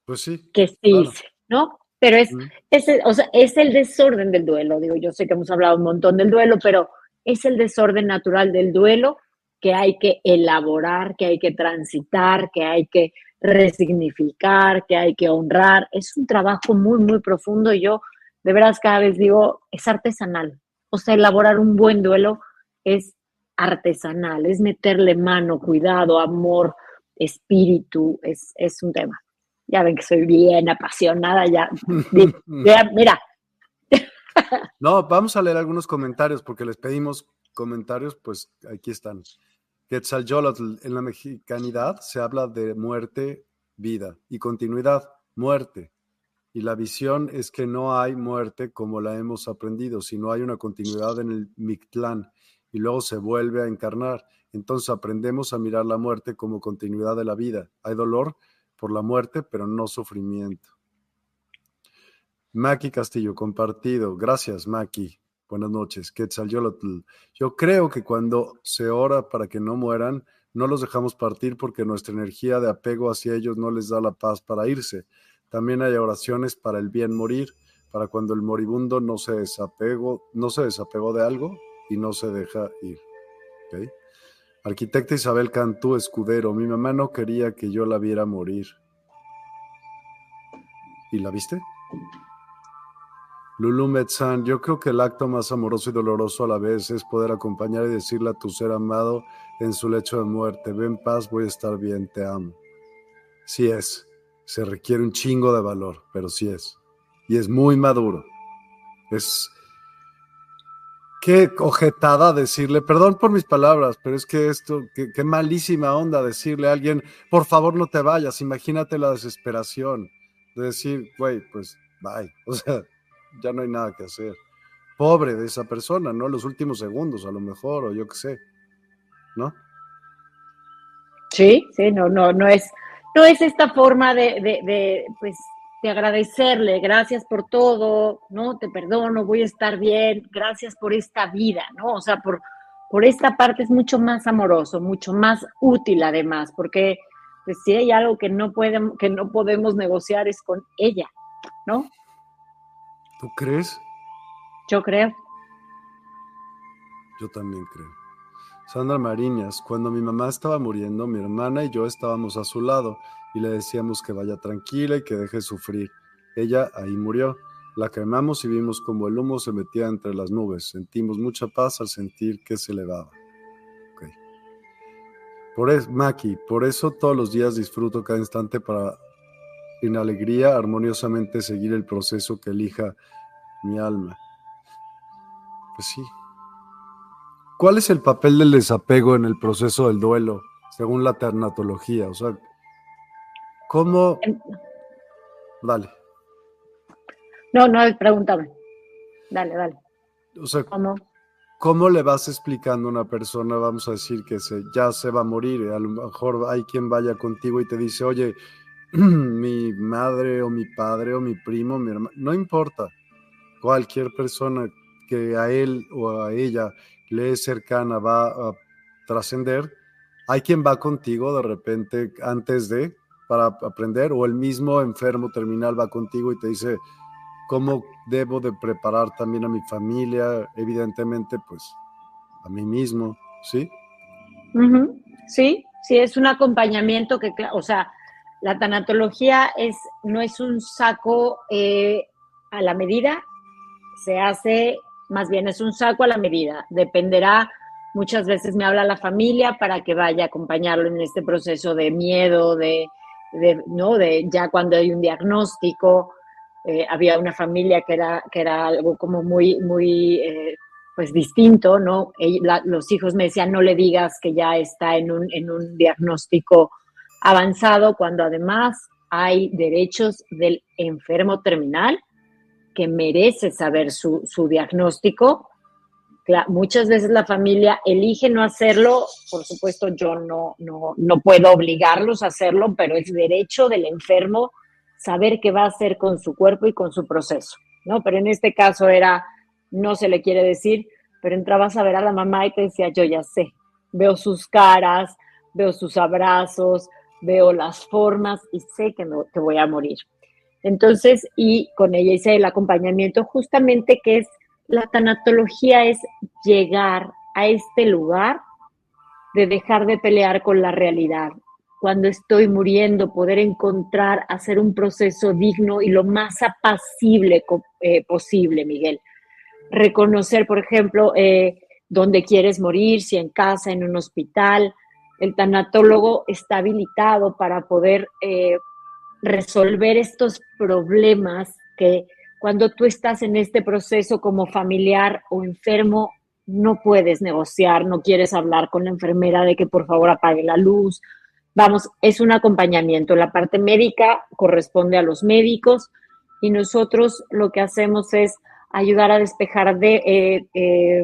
pues sí, que sí hice, ¿no? Pero es, o sea, es el desorden del duelo. Digo, yo sé que hemos hablado un montón del duelo, pero es el desorden natural del duelo que hay que elaborar, que hay que transitar, que hay que resignificar, que hay que honrar. Es un trabajo muy, muy profundo y yo de veras cada vez digo, es artesanal. O sea, elaborar un buen duelo es artesanal, es meterle mano, cuidado, amor, espíritu, es, es un tema. Ya ven que soy bien apasionada, ya. mira. No, vamos a leer algunos comentarios porque les pedimos comentarios, pues aquí están. Quetzalcoatl, en la mexicanidad se habla de muerte, vida y continuidad, muerte. Y la visión es que no hay muerte como la hemos aprendido, sino hay una continuidad en el Mictlán y luego se vuelve a encarnar. Entonces aprendemos a mirar la muerte como continuidad de la vida. Hay dolor por la muerte, pero no sufrimiento. Maki Castillo, compartido. Gracias, Maki. Buenas noches, Quetzalcoatl. Yo creo que cuando se ora para que no mueran, no los dejamos partir porque nuestra energía de apego hacia ellos no les da la paz para irse. También hay oraciones para el bien morir, para cuando el moribundo no se desapegó, no se desapegó de algo y no se deja ir. Arquitecta Isabel Cantú Escudero, mi mamá no quería que yo la viera morir. ¿Y la viste? Lulu Metzan, yo creo que el acto más amoroso y doloroso a la vez es poder acompañar y decirle a tu ser amado en su lecho de muerte, ven paz, voy a estar bien, te amo. Sí es, se requiere un chingo de valor, pero sí es. Y es muy maduro. Es... Qué ojetada decirle, perdón por mis palabras, pero es que esto, qué, qué malísima onda decirle a alguien, por favor no te vayas, imagínate la desesperación de decir, güey, pues bye. O sea, ya no hay nada que hacer. Pobre de esa persona, ¿no? Los últimos segundos, a lo mejor, o yo qué sé, ¿no? Sí, sí, no, no, no es, no es esta forma de, de, de, pues, de agradecerle, gracias por todo, ¿no? Te perdono, voy a estar bien, gracias por esta vida, ¿no? O sea, por, por esta parte es mucho más amoroso, mucho más útil además, porque pues si hay algo que no, pueden, que no podemos negociar es con ella, ¿no? ¿Tú crees? Yo creo. Yo también creo. Sandra Mariñas, cuando mi mamá estaba muriendo, mi hermana y yo estábamos a su lado y le decíamos que vaya tranquila y que deje sufrir. Ella ahí murió. La quemamos y vimos como el humo se metía entre las nubes. Sentimos mucha paz al sentir que se elevaba. Okay. Por eso, Maki, por eso todos los días disfruto cada instante para en alegría armoniosamente seguir el proceso que elija mi alma. Pues sí. ¿Cuál es el papel del desapego en el proceso del duelo, según la ternatología? O sea, ¿cómo... Dale. No, no, pregúntame. Dale, dale. O sea, ¿cómo? ¿Cómo le vas explicando a una persona, vamos a decir, que se, ya se va a morir? A lo mejor hay quien vaya contigo y te dice, oye, mi madre o mi padre o mi primo, mi hermano, no importa, cualquier persona que a él o a ella le es cercana va a trascender, hay quien va contigo de repente antes de para aprender o el mismo enfermo terminal va contigo y te dice cómo debo de preparar también a mi familia, evidentemente pues a mí mismo, ¿sí? Sí, sí, es un acompañamiento que, o sea, la tanatología es, no es un saco eh, a la medida, se hace, más bien es un saco a la medida. Dependerá, muchas veces me habla la familia para que vaya a acompañarlo en este proceso de miedo, de, ¿no? de ya cuando hay un diagnóstico. Eh, había una familia que era, que era algo como muy, muy eh, pues distinto, ¿no? los hijos me decían, no le digas que ya está en un, en un diagnóstico avanzado cuando además hay derechos del enfermo terminal que merece saber su, diagnóstico. Muchas veces la familia elige no hacerlo, por supuesto yo no, no, no puedo obligarlos a hacerlo, pero es derecho del enfermo saber qué va a hacer con su cuerpo y con su proceso, ¿no? Pero en este caso era, no se le quiere decir, pero entrabas a ver a la mamá y te decía, yo ya sé, veo sus caras, veo sus abrazos, veo las formas y sé que, no, te voy a morir. Entonces, y con ella hice el acompañamiento justamente que es, la tanatología es llegar a este lugar de dejar de pelear con la realidad. Cuando estoy muriendo, poder encontrar, hacer un proceso digno y lo más apacible eh, posible, Miguel. Reconocer, por ejemplo, eh, dónde quieres morir, si en casa, en un hospital, el tanatólogo está habilitado para poder eh, resolver estos problemas que cuando tú estás en este proceso como familiar o enfermo, no puedes negociar, no quieres hablar con la enfermera de que por favor apague la luz. Vamos, es un acompañamiento. La parte médica corresponde a los médicos y nosotros lo que hacemos es ayudar a despejar de, eh, eh,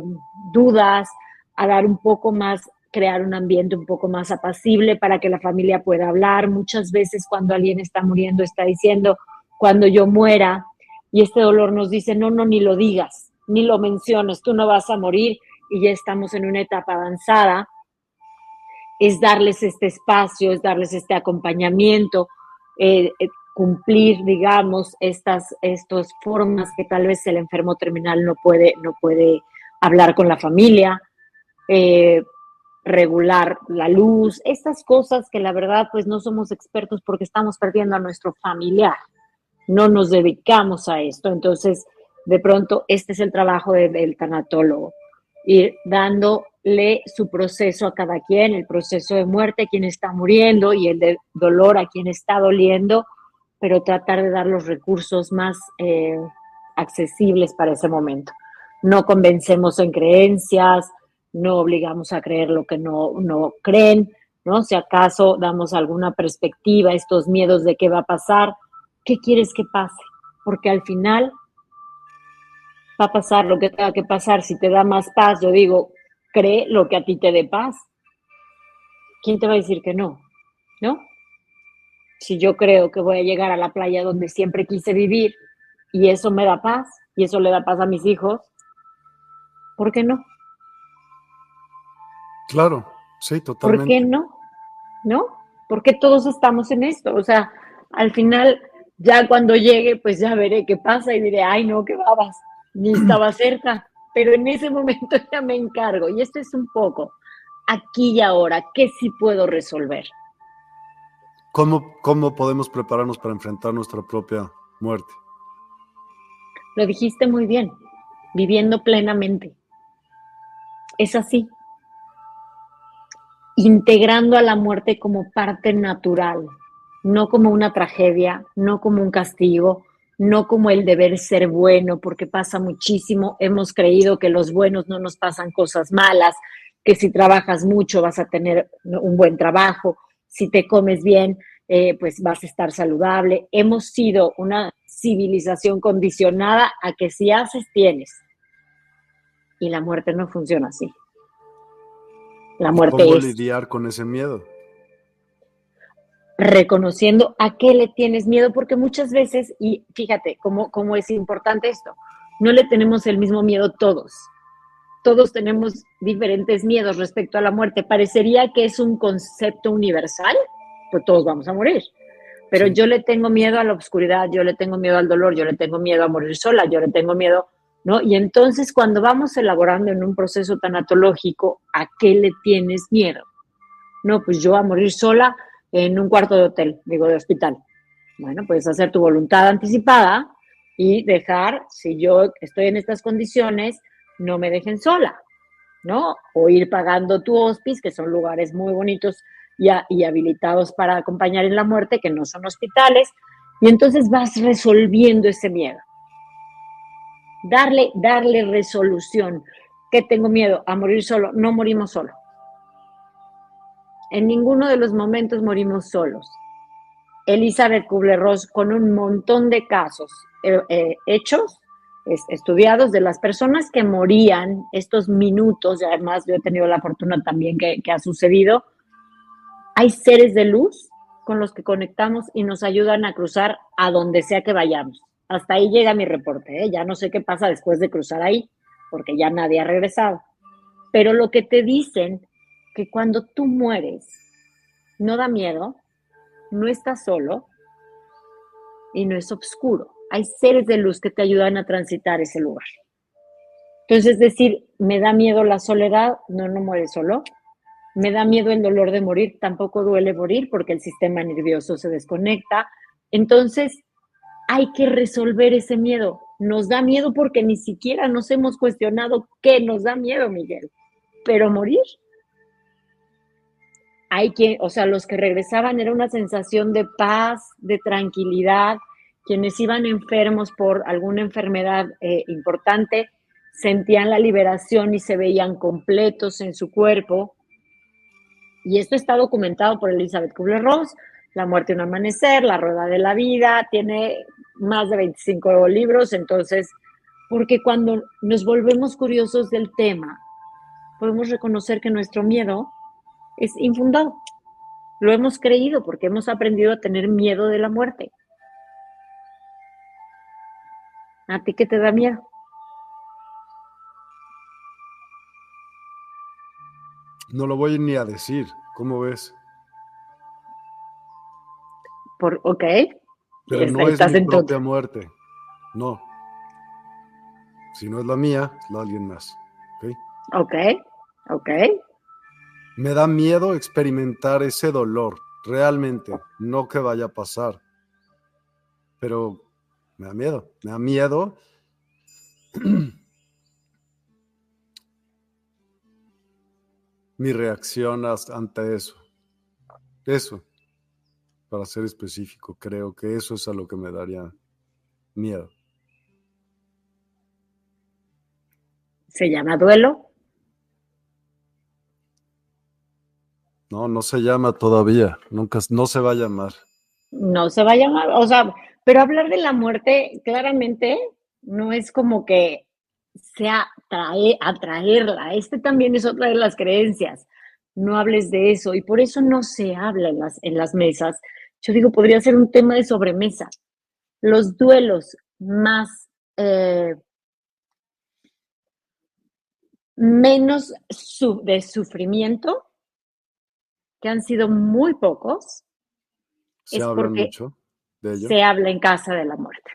dudas, a dar un poco más crear un ambiente un poco más apacible para que la familia pueda hablar. Muchas veces cuando alguien está muriendo está diciendo, cuando yo muera, y este dolor nos dice, no, no, ni lo digas, ni lo menciones, tú no vas a morir y ya estamos en una etapa avanzada, es darles este espacio, es darles este acompañamiento, eh, eh, cumplir, digamos, estas, formas que tal vez el enfermo terminal no puede, no puede hablar con la familia. Eh, regular la luz, estas cosas que la verdad pues no somos expertos porque estamos perdiendo a nuestro familiar, no nos dedicamos a esto, entonces de pronto este es el trabajo del tanatólogo, ir dándole su proceso a cada quien, el proceso de muerte a quien está muriendo y el de dolor a quien está doliendo, pero tratar de dar los recursos más eh, accesibles para ese momento. No convencemos en creencias, no obligamos a creer lo que no, no creen, ¿no? Si acaso damos alguna perspectiva, estos miedos de qué va a pasar, ¿qué quieres que pase? Porque al final va a pasar lo que tenga que pasar. Si te da más paz, yo digo, cree lo que a ti te dé paz. ¿Quién te va a decir que no? ¿No? Si yo creo que voy a llegar a la playa donde siempre quise vivir y eso me da paz y eso le da paz a mis hijos, ¿por qué no? Claro, sí, totalmente. ¿Por qué no? ¿No? Porque todos estamos en esto. O sea, al final, ya cuando llegue, pues ya veré qué pasa y diré, ay, no, qué babas, ni estaba cerca. Pero en ese momento ya me encargo. Y esto es un poco aquí y ahora, ¿qué sí puedo resolver? ¿Cómo, ¿Cómo podemos prepararnos para enfrentar nuestra propia muerte? Lo dijiste muy bien, viviendo plenamente. Es así, integrando a la muerte como parte natural, no como una tragedia, no como un castigo, no como el deber ser bueno, porque pasa muchísimo. Hemos creído que los buenos no nos pasan cosas malas, que si trabajas mucho vas a tener un buen trabajo, si te comes bien, eh, pues vas a estar saludable. Hemos sido una civilización condicionada a que si haces, tienes. Y la muerte no funciona así. La muerte ¿Cómo lidiar con ese miedo? Reconociendo a qué le tienes miedo, porque muchas veces, y fíjate cómo, cómo es importante esto, no le tenemos el mismo miedo todos. Todos tenemos diferentes miedos respecto a la muerte. Parecería que es un concepto universal, pues todos vamos a morir. Pero yo le tengo miedo a la oscuridad, yo le tengo miedo al dolor, yo le tengo miedo a morir sola, yo le tengo miedo ¿no? Y entonces cuando vamos elaborando en un proceso tanatológico, ¿a qué le tienes miedo? No, pues yo a morir sola en un cuarto de hotel, digo, de hospital. Bueno, puedes hacer tu voluntad anticipada y dejar, si yo estoy en estas condiciones, no me dejen sola, ¿no? O ir pagando tu hospice, que son lugares muy bonitos y, y habilitados para acompañar en la muerte, que no son hospitales, y entonces vas resolviendo ese miedo darle, darle resolución. ¿Qué tengo miedo? A morir solo. No morimos solo. En ninguno de los momentos morimos solos. Elizabeth Kubler-Ross, con un montón de casos eh, eh, hechos, estudiados de las personas que morían estos minutos, y además yo he tenido la fortuna también que, ha sucedido, hay seres de luz con los que conectamos y nos ayudan a cruzar a donde sea que vayamos. Hasta ahí llega mi reporte, ¿eh? ya no sé qué pasa después de cruzar ahí, porque ya nadie ha regresado. Pero lo que te dicen, que cuando tú mueres, no da miedo, no estás solo y no es oscuro. Hay seres de luz que te ayudan a transitar ese lugar. Entonces, decir, me da miedo la soledad, no, no mueres solo. Me da miedo el dolor de morir, tampoco duele morir porque el sistema nervioso se desconecta. Entonces, hay que resolver ese miedo. Nos da miedo porque ni siquiera nos hemos cuestionado qué nos da miedo, Miguel. Pero morir. Hay que, o sea, los que regresaban era una sensación de paz, de tranquilidad. Quienes iban enfermos por alguna enfermedad eh, importante sentían la liberación y se veían completos en su cuerpo. Y esto está documentado por Elizabeth Kubler-Ross, La muerte en un amanecer, La rueda de la vida, tiene más de 25 libros, entonces, porque cuando nos volvemos curiosos del tema, podemos reconocer que nuestro miedo es infundado. Lo hemos creído porque hemos aprendido a tener miedo de la muerte. ¿A ti qué te da miedo? No lo voy ni a decir. ¿Cómo ves? Por, ok. Pero no es mi propia muerte. No. Si no es la mía, es la de alguien más. ¿Ok? Ok. Me da miedo experimentar ese dolor, realmente, no que vaya a pasar. Pero me da miedo, me da miedo. Mi reacción ante eso. Eso, para ser específico, creo que eso es a lo que me daría miedo. ¿Se llama duelo? No, no se llama todavía, nunca, no se va a llamar. No se va a llamar, o sea, pero hablar de la muerte claramente no es como que sea atraerla. Este también es otra de las creencias. No hables de eso y por eso no se habla en las, en las mesas. Yo digo, podría ser un tema de sobremesa. Los duelos más eh, menos de sufrimiento que han sido muy pocos, se es habla porque mucho de ello. se habla en casa de la muerte.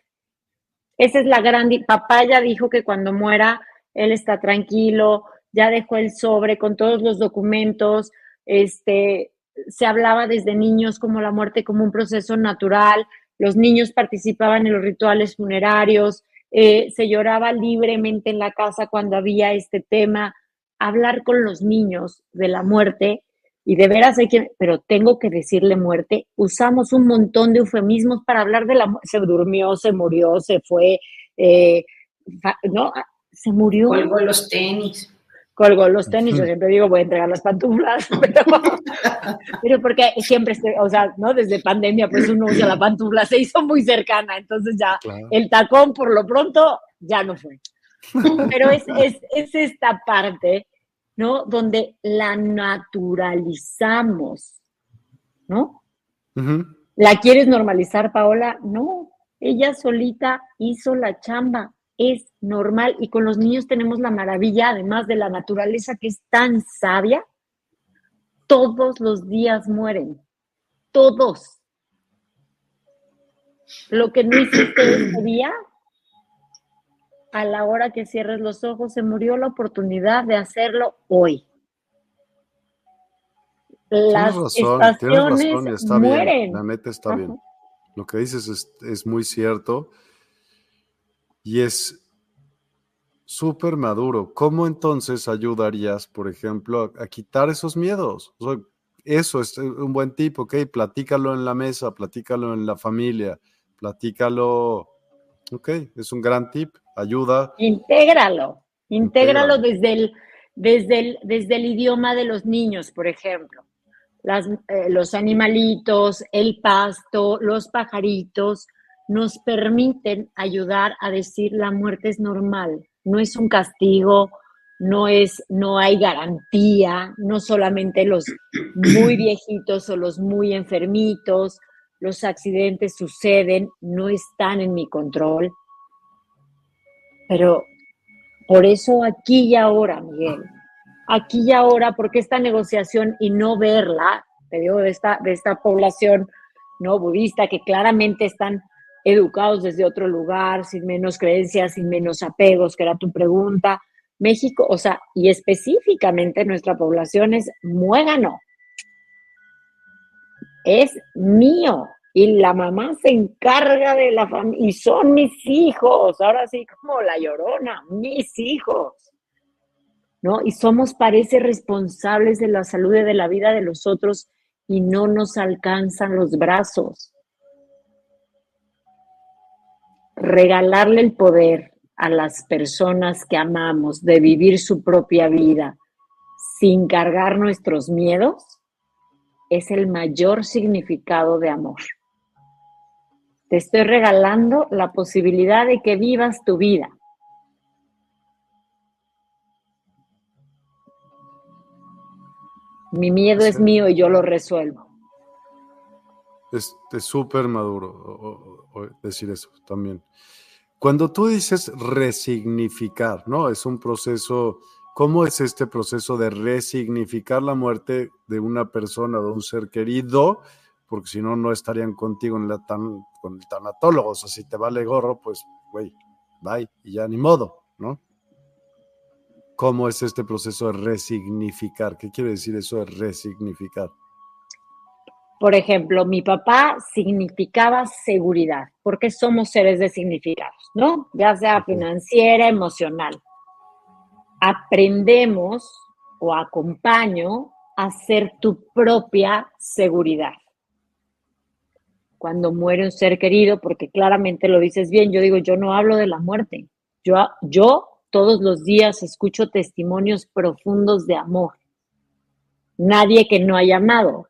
Esa es la gran... Papá ya dijo que cuando muera, él está tranquilo, ya dejó el sobre con todos los documentos, este, se hablaba desde niños como la muerte como un proceso natural, los niños participaban en los rituales funerarios, eh, se lloraba libremente en la casa cuando había este tema, hablar con los niños de la muerte y de veras hay que, pero tengo que decirle muerte, usamos un montón de eufemismos para hablar de la muerte, se durmió, se murió, se fue, eh, no, ah, se murió. Colgó los tenis. Colgó los tenis, yo siempre digo, voy a entregar las pantuflas, pero, porque siempre, o sea, ¿no? Desde pandemia, pues uno usa la pantufla, se hizo muy cercana, entonces ya el tacón por lo pronto ya no fue. Pero es, es, es esta parte ¿no? Donde la naturalizamos, ¿no? ¿La quieres normalizar, Paola? No, ella solita hizo la chamba, es normal y con los niños tenemos la maravilla, además de la naturaleza que es tan sabia, todos los días mueren, todos. Lo que no hiciste ese día, a la hora que cierres los ojos, se murió la oportunidad de hacerlo hoy. Las estaciones está mueren. Bien, la neta está bien. Lo que dices es, muy cierto y es súper maduro. ¿Cómo entonces ayudarías, por ejemplo, a, quitar esos miedos? eso es un buen tipo, ¿ok? Platícalo en la mesa, platícalo en la familia, platícalo Ok, es un gran tip, ayuda. Intégralo, intégralo desde el, desde el, desde el idioma de los niños, por ejemplo. Las, eh, los animalitos, el pasto, los pajaritos, nos permiten ayudar a decir la muerte es normal, no es un castigo, no es, no hay garantía, no solamente los muy viejitos o los muy enfermitos los accidentes suceden, no están en mi control. Pero por eso aquí y ahora, Miguel, aquí y ahora, porque esta negociación y no verla, te digo, de esta, de esta población no budista que claramente están educados desde otro lugar, sin menos creencias, sin menos apegos, que era tu pregunta. México, o sea, y específicamente nuestra población es muégano es mío y la mamá se encarga de la familia y son mis hijos, ahora sí como la llorona, mis hijos. ¿No? Y somos, parece, responsables de la salud y de la vida de los otros y no nos alcanzan los brazos. Regalarle el poder a las personas que amamos de vivir su propia vida sin cargar nuestros miedos es el mayor significado de amor. Te estoy regalando la posibilidad de que vivas tu vida. Mi miedo es mío y yo lo resuelvo. Es súper maduro decir eso también. Cuando tú dices resignificar, ¿no? Es un proceso ¿Cómo es este proceso de resignificar la muerte de una persona, de un ser querido? Porque si no, no estarían contigo en la tan, con el tanatólogo. O sea, si te vale gorro, pues, güey, bye, y ya ni modo, ¿no? ¿Cómo es este proceso de resignificar? ¿Qué quiere decir eso de resignificar? Por ejemplo, mi papá significaba seguridad, porque somos seres de significados, ¿no? Ya sea financiera, emocional. Aprendemos o acompaño a ser tu propia seguridad. Cuando muere un ser querido, porque claramente lo dices bien, yo digo, yo no hablo de la muerte. Yo, yo todos los días escucho testimonios profundos de amor. Nadie que no haya amado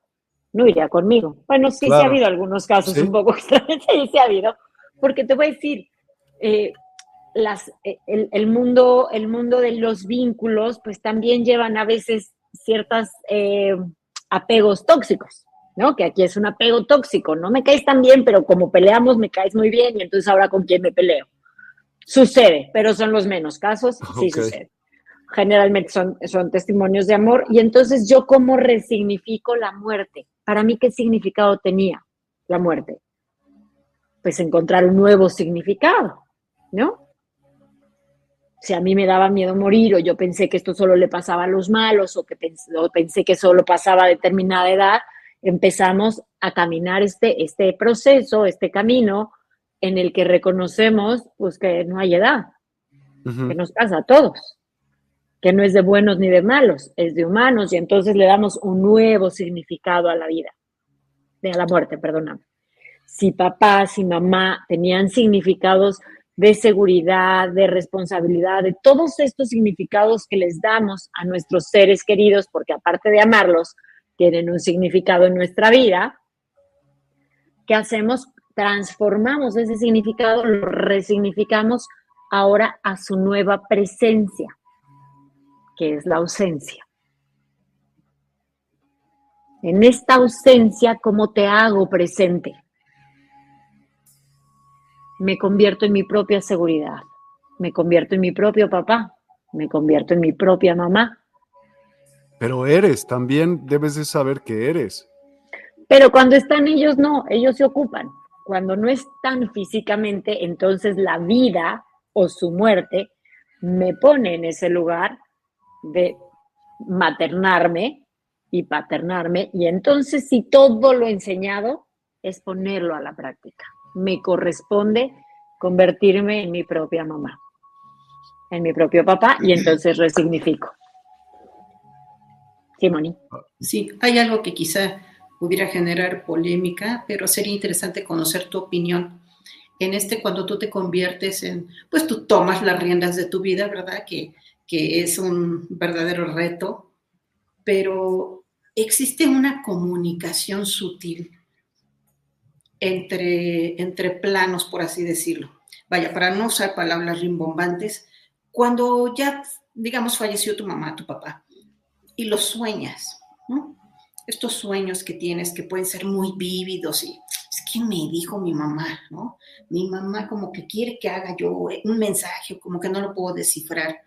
no iría conmigo. Bueno, sí, sí ha habido algunos casos un poco extraños, sí, sí ha habido, porque te voy a decir, eh, las, eh, el, mundo, el mundo de los vínculos, pues también llevan a veces ciertos eh, apegos tóxicos, ¿no? Que aquí es un apego tóxico, no me caes tan bien, pero como peleamos me caes muy bien y entonces ahora con quién me peleo. Sucede, pero son los menos casos, sí sucede. Generalmente son, son testimonios de amor y entonces yo cómo resignifico la muerte. Para mí, ¿qué significado tenía la muerte? Pues encontrar un nuevo significado, ¿no? Si a mí me daba miedo morir o yo pensé que esto solo le pasaba a los malos o que pensé, pensé que solo pasaba a determinada edad, empezamos a caminar este, este proceso, este camino en el que reconocemos pues que no hay edad, que nos pasa a todos, que no es de buenos ni de malos, es de humanos y entonces le damos un nuevo significado a la vida, a la muerte, perdóname. Si papá, si mamá tenían significados de seguridad, de responsabilidad, de todos estos significados que les damos a nuestros seres queridos, porque aparte de amarlos, tienen un significado en nuestra vida, ¿qué hacemos? transformamos ese significado, lo resignificamos ahora a su nueva presencia, que es la ausencia. En esta ausencia, ¿cómo te hago presente? Me convierto en mi propia seguridad, me convierto en mi propio papá, me convierto en mi propia mamá. Pero eres, también debes de saber que eres. Pero cuando están ellos, no, ellos se ocupan cuando no están físicamente, entonces la vida o su muerte me pone en ese lugar de maternarme y paternarme. Y entonces si todo lo enseñado es ponerlo a la práctica. Me corresponde convertirme en mi propia mamá, en mi propio papá, y entonces resignifico. Simoni. Sí, hay algo que quizá pudiera generar polémica, pero sería interesante conocer tu opinión en este cuando tú te conviertes en, pues tú tomas las riendas de tu vida, ¿verdad? Que, que es un verdadero reto, pero existe una comunicación sutil entre, entre planos, por así decirlo. Vaya, para no usar palabras rimbombantes, cuando ya, digamos, falleció tu mamá, tu papá, y lo sueñas, ¿no? estos sueños que tienes que pueden ser muy vívidos y es que me dijo mi mamá, ¿no? Mi mamá como que quiere que haga yo un mensaje, como que no lo puedo descifrar.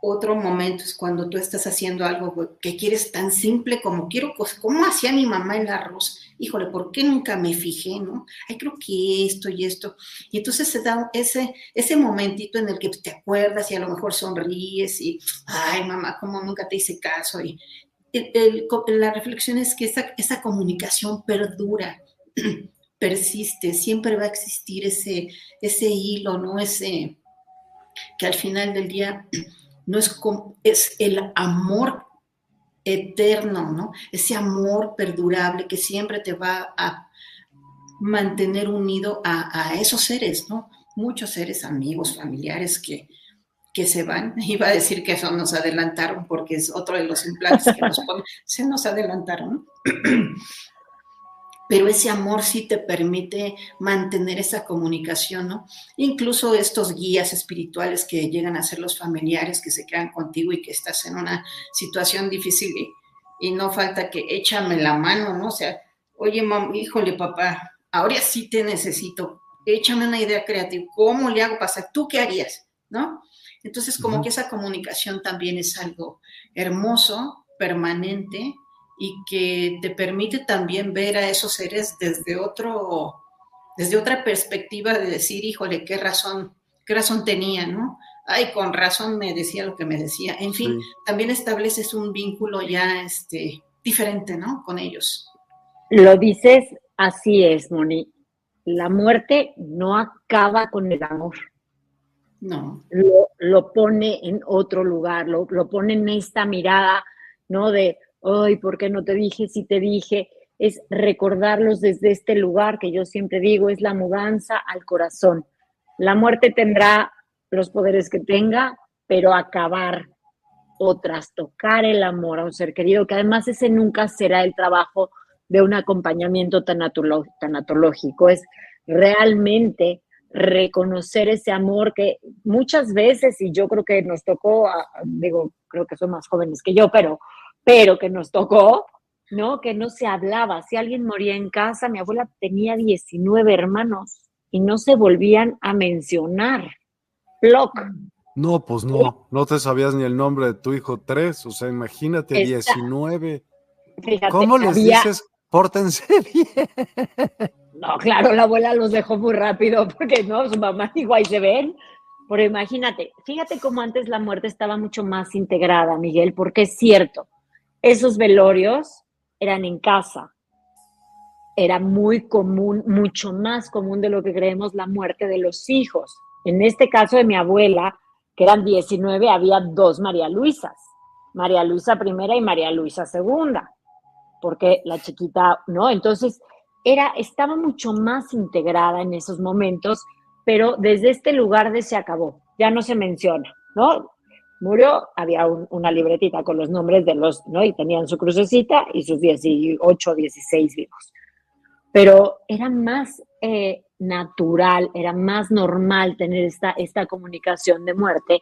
Otro momento es cuando tú estás haciendo algo que quieres tan simple como quiero, ¿cómo hacía mi mamá el arroz? Híjole, ¿por qué nunca me fijé, no? Ay, creo que esto y esto. Y entonces se da ese, ese momentito en el que te acuerdas y a lo mejor sonríes y, ay, mamá, ¿cómo nunca te hice caso? Y, la reflexión es que esa, esa comunicación perdura, persiste, siempre va a existir ese, ese hilo, ¿no? Ese que al final del día no es, es el amor eterno, ¿no? Ese amor perdurable que siempre te va a mantener unido a, a esos seres, ¿no? Muchos seres, amigos, familiares que, que se van. Iba a decir que eso nos adelantaron porque es otro de los implantes que nos ponen. Se nos adelantaron. Pero ese amor sí te permite mantener esa comunicación, ¿no? Incluso estos guías espirituales que llegan a ser los familiares que se quedan contigo y que estás en una situación difícil y, no falta que échame la mano, ¿no? O sea, oye, mamá, híjole, papá, ahora sí te necesito, échame una idea creativa, ¿cómo le hago pasar? ¿Tú qué harías? ¿No? Entonces, como que esa comunicación también es algo hermoso, permanente y que te permite también ver a esos seres desde otro, desde otra perspectiva de decir, híjole, qué razón qué razón tenía, ¿no? Ay, con razón me decía lo que me decía. En fin, también estableces un vínculo ya este, diferente, ¿no? Con ellos. Lo dices, así es, Moni. La muerte no acaba con el amor. No. Lo, pone en otro lugar, lo, lo pone en esta mirada, ¿no? De, ay, ¿por qué no te dije si te dije? Es recordarlos desde este lugar que yo siempre digo, es la mudanza al corazón. La muerte tendrá los poderes que tenga, pero acabar o trastocar el amor a un ser querido, que además ese nunca será el trabajo de un acompañamiento tanatológico, es realmente reconocer ese amor que muchas veces, y yo creo que nos tocó, digo, creo que son más jóvenes que yo, pero, pero que nos tocó, ¿no? Que no se hablaba. Si alguien moría en casa, mi abuela tenía 19 hermanos y no se volvían a mencionar. No, pues no, no te sabías ni el nombre de tu hijo tres, o sea, imagínate, 19. ¿Cómo les dices? Pórtense bien. No, claro, la abuela los dejó muy rápido porque no, su mamá igual se ven. Pero imagínate, fíjate cómo antes la muerte estaba mucho más integrada, Miguel, porque es cierto, esos velorios eran en casa. Era muy común, mucho más común de lo que creemos la muerte de los hijos. En este caso de mi abuela, que eran 19, había dos María Luisas, María Luisa primera y María Luisa segunda, porque la chiquita, ¿no? Entonces, era, estaba mucho más integrada en esos momentos, pero desde este lugar de se acabó, ya no se menciona, ¿no? Murió, había una libretita con los nombres de los, ¿no? Y tenían su crucecita y sus 18, 16 vivos. Pero era más eh, natural, era más normal tener esta, esta comunicación de muerte,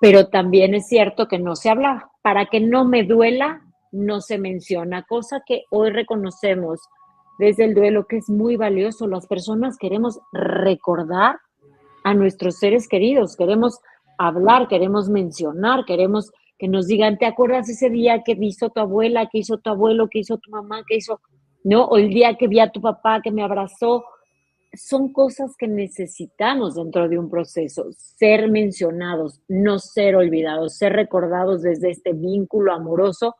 pero también es cierto que no se hablaba. Para que no me duela, no se menciona, cosa que hoy reconocemos desde el duelo que es muy valioso. Las personas queremos recordar a nuestros seres queridos, queremos hablar, queremos mencionar, queremos que nos digan, ¿te acuerdas ese día que hizo tu abuela, que hizo tu abuelo, que hizo tu mamá, que hizo, no? O el día que vi a tu papá, que me abrazó, son cosas que necesitamos dentro de un proceso, ser mencionados, no ser olvidados, ser recordados desde este vínculo amoroso,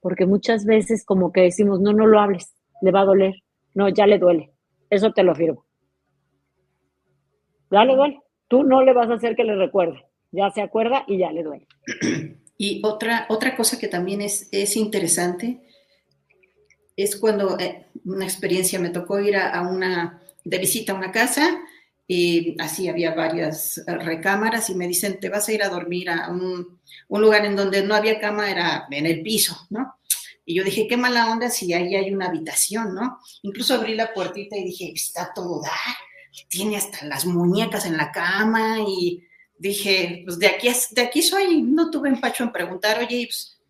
porque muchas veces como que decimos, no, no lo hables, le va a doler, no, ya le duele, eso te lo afirmo. Ya le duele, tú no le vas a hacer que le recuerde, ya se acuerda y ya le duele. Y otra, otra cosa que también es, es interesante es cuando eh, una experiencia me tocó ir a una de visita a una casa y así había varias recámaras y me dicen, te vas a ir a dormir a un, lugar en donde no había cama, era en el piso, ¿no? Y yo dije, qué mala onda si ahí hay una habitación, ¿no? Incluso abrí la puertita y dije, está todo dar, tiene hasta las muñecas en la cama y dije, pues de aquí, de aquí soy, no tuve empacho en preguntar, oye, pues,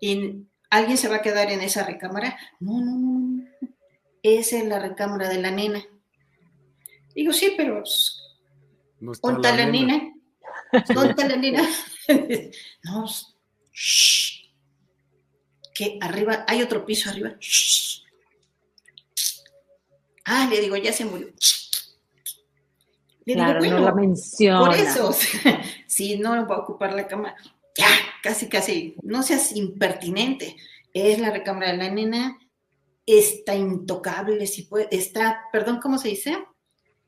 ¿y alguien se va a quedar en esa recámara? No, no, no, esa es la recámara de la nena. Digo, sí, pero no está la, nena. ¿Dónde está la nena? no, shh. que arriba, hay otro piso arriba. Shh. Ah, le digo, ya se murió. Le claro, digo, bueno, no menciona. Por eso, si no va a ocupar la cama, ya, casi, casi, no seas impertinente. Es la recámara de la nena, está intocable, si puede, está, perdón, ¿cómo se dice?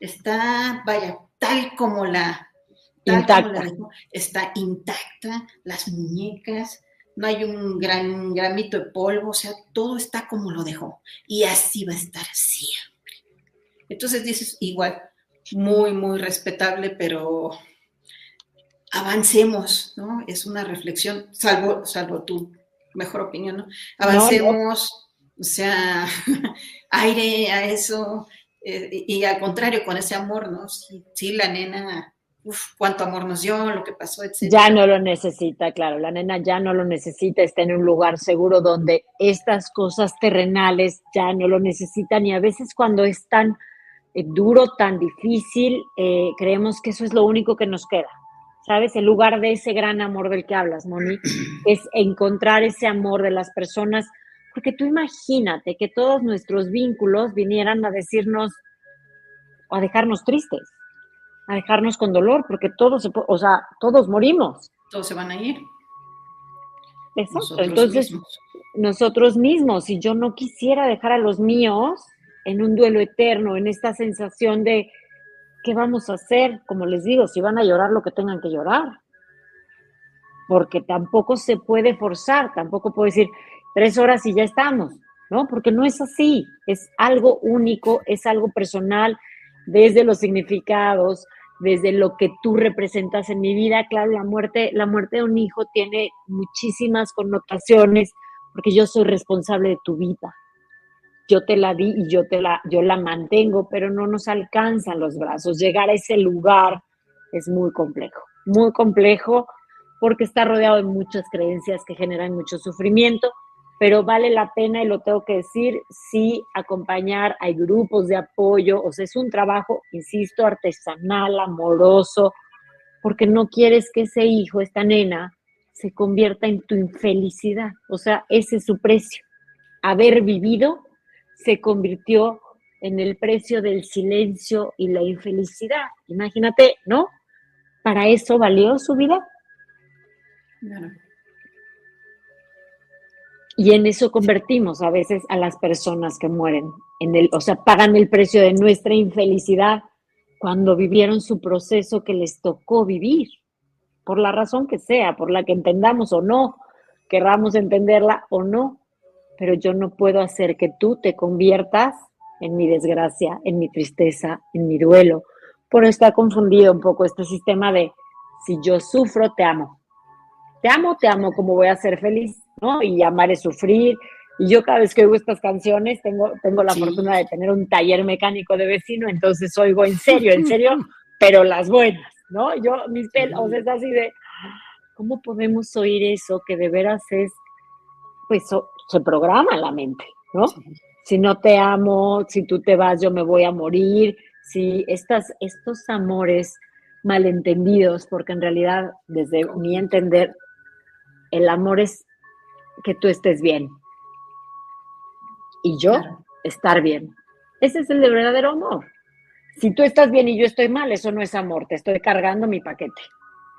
está, vaya, tal como la, intacta. está intacta, las muñecas, no hay un gran gramito de polvo, o sea, todo está como lo dejó. Y así va a estar siempre. Entonces dices, igual, muy, muy respetable, pero avancemos, ¿no? Es una reflexión, salvo, salvo tu mejor opinión, ¿no? Avancemos, o sea, aire a eso, eh, y, al contrario, con ese amor, ¿no? Sí, la nena, uff, cuánto amor nos dio, lo que pasó, etc. Ya no lo necesita, claro, la nena ya no lo necesita, está en un lugar seguro donde estas cosas terrenales ya no lo necesitan y a veces cuando es tan eh, duro, tan difícil, eh, creemos que eso es lo único que nos queda. ¿Sabes? El lugar de ese gran amor del que hablas, Moni, es encontrar ese amor de las personas porque tú imagínate que todos nuestros vínculos vinieran a decirnos o a dejarnos tristes. a dejarnos con dolor, porque todos, se, o sea, todos morimos. Todos se van a ir. Exacto. Entonces, nosotros mismos, si yo no quisiera dejar a los míos en un duelo eterno, en esta sensación de ¿qué vamos a hacer? Como les digo, si van a llorar lo que tengan que llorar. Porque tampoco se puede forzar, tampoco puedo decir tres horas y ya estamos, ¿no? Porque no es así, es algo único, es algo personal, desde los significados, desde lo que tú representas en mi vida. Claro, la muerte, la muerte de un hijo tiene muchísimas connotaciones, porque yo soy responsable de tu vida, yo te la di y yo te la, yo la mantengo, pero no nos alcanzan los brazos. Llegar a ese lugar es muy complejo, muy complejo porque está rodeado de muchas creencias que generan mucho sufrimiento, pero vale la pena, y lo tengo que decir, sí acompañar, hay grupos de apoyo, o sea, es un trabajo, insisto, artesanal, amoroso, porque no quieres que ese hijo, esta nena, se convierta en tu infelicidad, o sea, ese es su precio, haber vivido se convirtió en el precio del silencio y la infelicidad. Imagínate, ¿no? ¿Para eso valió su vida? Y en eso convertimos a veces a las personas que mueren, en el, o sea, pagan el precio de nuestra infelicidad cuando vivieron su proceso que les tocó vivir, por la razón que sea, por la que entendamos o no, querramos entenderla o no, pero yo no puedo hacer que tú te conviertas en mi desgracia, en mi tristeza, en mi duelo. Por eso está confundido un poco este sistema de si yo sufro, te amo. Te amo, te amo, como voy a ser feliz, ¿no? Y amar es sufrir. Y yo cada vez que oigo estas canciones tengo, tengo la fortuna de tener un taller mecánico de vecino, entonces oigo en serio, en serio, pero las buenas, ¿no? Yo, mis pelos, es así de, ¿cómo podemos oír eso que de veras es, pues, se programa la mente, ¿no? Si no te amo, si tú te vas, yo me voy a morir, si estas, estos amores malentendidos, porque en realidad, desde mi entender, el amor es que tú estés bien y yo estar bien. Ese es el de verdadero amor. Si tú estás bien y yo estoy mal, eso no es amor, te estoy cargando mi paquete.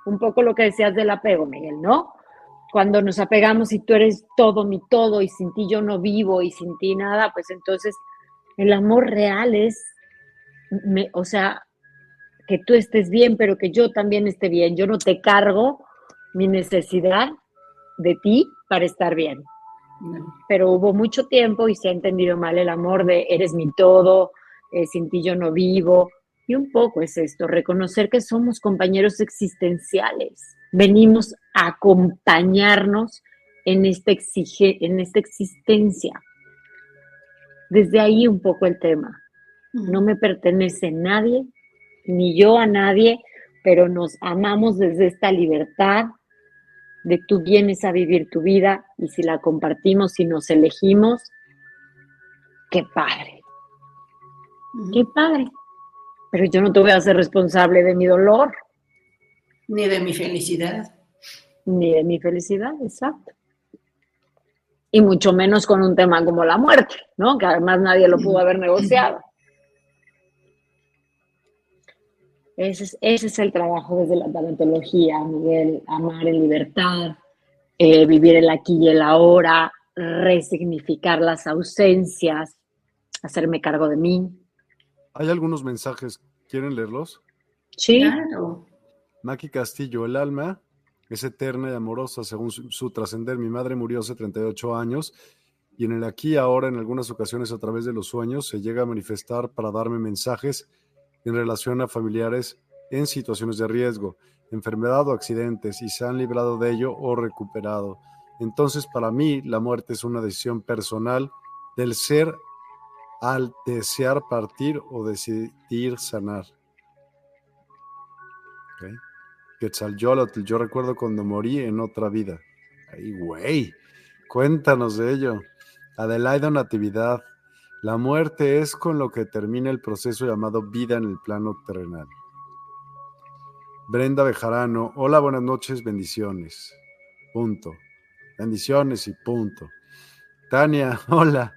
Un poco lo que decías del apego, Miguel, ¿no? Cuando nos apegamos y tú eres todo mi todo y sin ti yo no vivo y sin ti nada, pues entonces el amor real es, me, o sea, que tú estés bien, pero que yo también esté bien. Yo no te cargo mi necesidad de ti para estar bien. Pero hubo mucho tiempo y se ha entendido mal el amor de eres mi todo, eh, sin ti yo no vivo. Y un poco es esto, reconocer que somos compañeros existenciales venimos a acompañarnos en esta, exige, en esta existencia. Desde ahí un poco el tema. No me pertenece nadie, ni yo a nadie, pero nos amamos desde esta libertad de tú vienes a vivir tu vida y si la compartimos y nos elegimos, qué padre. Qué padre. Pero yo no te voy a hacer responsable de mi dolor. Ni de mi felicidad. Ni de mi felicidad, exacto. Y mucho menos con un tema como la muerte, ¿no? Que además nadie lo pudo haber negociado. Ese es, el trabajo desde la talentología, Miguel, amar en libertad, eh, vivir el aquí y el ahora, resignificar las ausencias, hacerme cargo de mí. Hay algunos mensajes, ¿quieren leerlos? Sí. Claro. Maki Castillo, el alma es eterna y amorosa según su, trascender. Mi madre murió hace 38 años y en el aquí y ahora, en algunas ocasiones a través de los sueños, se llega a manifestar para darme mensajes en relación a familiares en situaciones de riesgo, enfermedad o accidentes y se han librado de ello o recuperado. Entonces, para mí, la muerte es una decisión personal del ser al desear partir o decidir sanar. Quetzalcóatl, yo recuerdo cuando morí en otra vida. Ay, güey, cuéntanos de ello. Adelaida Natividad, la muerte es con lo que termina el proceso llamado vida en el plano terrenal. Brenda Bejarano, hola, buenas noches, bendiciones. Punto. Bendiciones y punto. Tania, hola.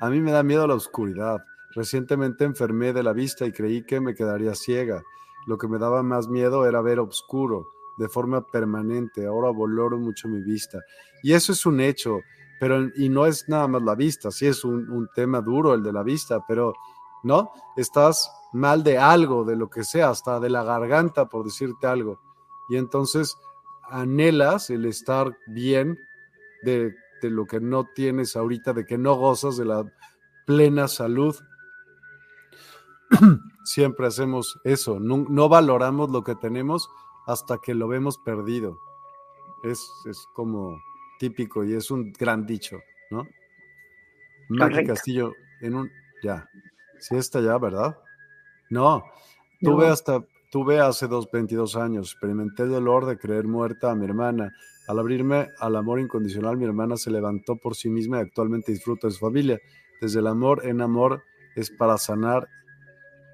A mí me da miedo la oscuridad. Recientemente enfermé de la vista y creí que me quedaría ciega lo que me daba más miedo era ver oscuro de forma permanente. Ahora valoro mucho mi vista. Y eso es un hecho, pero y no es nada más la vista, sí es un, un tema duro el de la vista, pero ¿no? Estás mal de algo, de lo que sea, hasta de la garganta, por decirte algo. Y entonces anhelas el estar bien de, de lo que no tienes ahorita, de que no gozas de la plena salud. Siempre hacemos eso, no, valoramos lo que tenemos hasta que lo vemos perdido. Es, es como típico y es un gran dicho, ¿no? Maki Castillo, en un. Ya. Sí está ya, ¿verdad? No. Tuve hasta. Tuve hace dos, 22 años. Experimenté el dolor de creer muerta a mi hermana. Al abrirme al amor incondicional, mi hermana se levantó por sí misma y actualmente disfruta de su familia. Desde el amor en amor es para sanar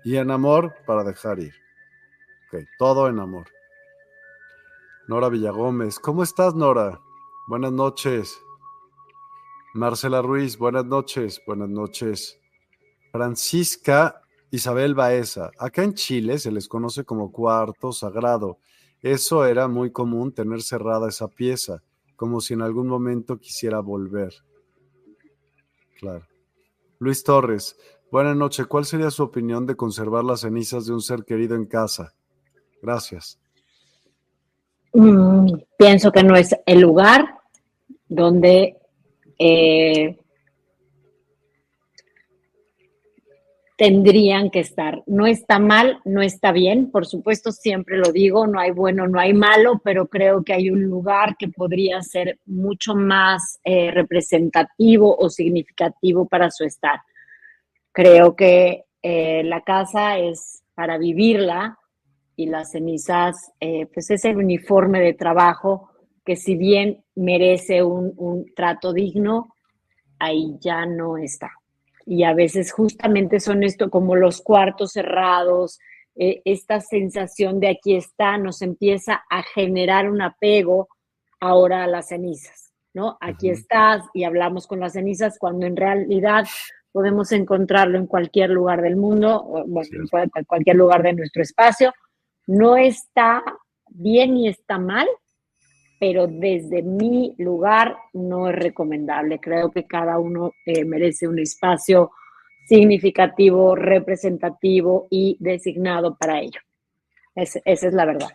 y en amor para dejar ir. Ok, todo en amor. Nora Villagómez. ¿Cómo estás, Nora? Buenas noches. Marcela Ruiz, buenas noches. Buenas noches. Francisca Isabel Baeza. Acá en Chile se les conoce como cuarto sagrado. Eso era muy común tener cerrada esa pieza, como si en algún momento quisiera volver. Claro. Luis Torres, buenas noches. ¿Cuál sería su opinión de conservar las cenizas de un ser querido en casa? Gracias. Mm, pienso que no es el lugar donde eh, tendrían que estar. No está mal, no está bien, por supuesto, siempre lo digo, no hay bueno, no hay malo, pero creo que hay un lugar que podría ser mucho más eh, representativo o significativo para su estar. Creo que eh, la casa es para vivirla y las cenizas, eh, pues es el uniforme de trabajo que si bien merece un, trato digno, ahí ya no está. Y a veces justamente son esto como los cuartos cerrados, eh, esta sensación de aquí está, nos empieza a generar un apego ahora a las cenizas, ¿no? Aquí estás y hablamos con las cenizas cuando en realidad podemos encontrarlo en cualquier lugar del mundo, bueno, en cualquier lugar de nuestro espacio, no está bien ni está mal, pero desde mi lugar no es recomendable. Creo que cada uno eh, merece un espacio significativo, representativo y designado para ello. esa es la verdad.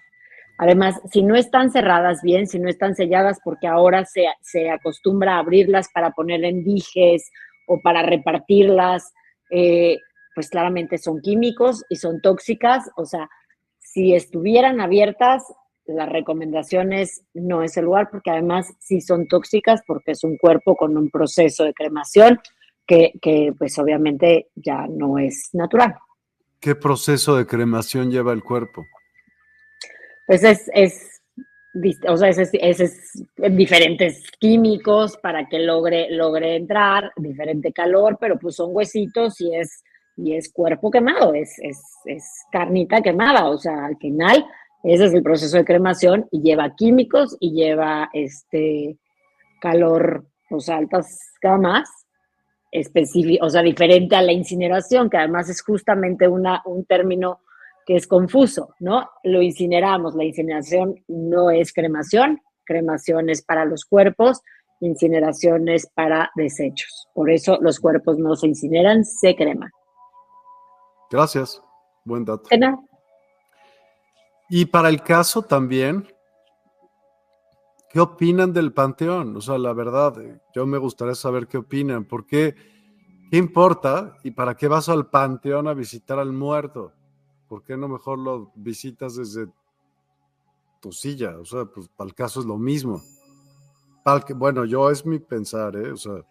Además, si no están cerradas bien, si no están selladas, porque ahora se, se acostumbra a abrirlas para poner en dijes o para repartirlas, eh, pues claramente son químicos y son tóxicas, o sea, si estuvieran abiertas, las recomendaciones no es el lugar porque además sí son tóxicas porque es un cuerpo con un proceso de cremación que, pues obviamente ya no es natural. ¿Qué proceso de cremación lleva el cuerpo? Pues es, es o sea, es, es, diferentes químicos para que logre, logre entrar, diferente calor, pero pues son huesitos y es y es cuerpo quemado, es, es, es carnita quemada, o sea, al final ese es el proceso de cremación y lleva químicos y lleva este calor, o sea, altas camas, específico, o sea, diferente a la incineración, que además es justamente una, un término que es confuso, ¿no? Lo incineramos, la incineración no es cremación, cremación es para los cuerpos, incineración es para desechos. Por eso los cuerpos no se incineran, se creman. Gracias. Buen dato. Y para el caso también, ¿qué opinan del panteón? O sea, la verdad, yo me gustaría saber qué opinan. ¿Por qué? ¿Qué importa? ¿Y para qué vas al panteón a visitar al muerto? ¿Por qué no mejor lo visitas desde tu silla? O sea, pues para el caso es lo mismo. Bueno, yo es mi pensar, ¿eh? O sea,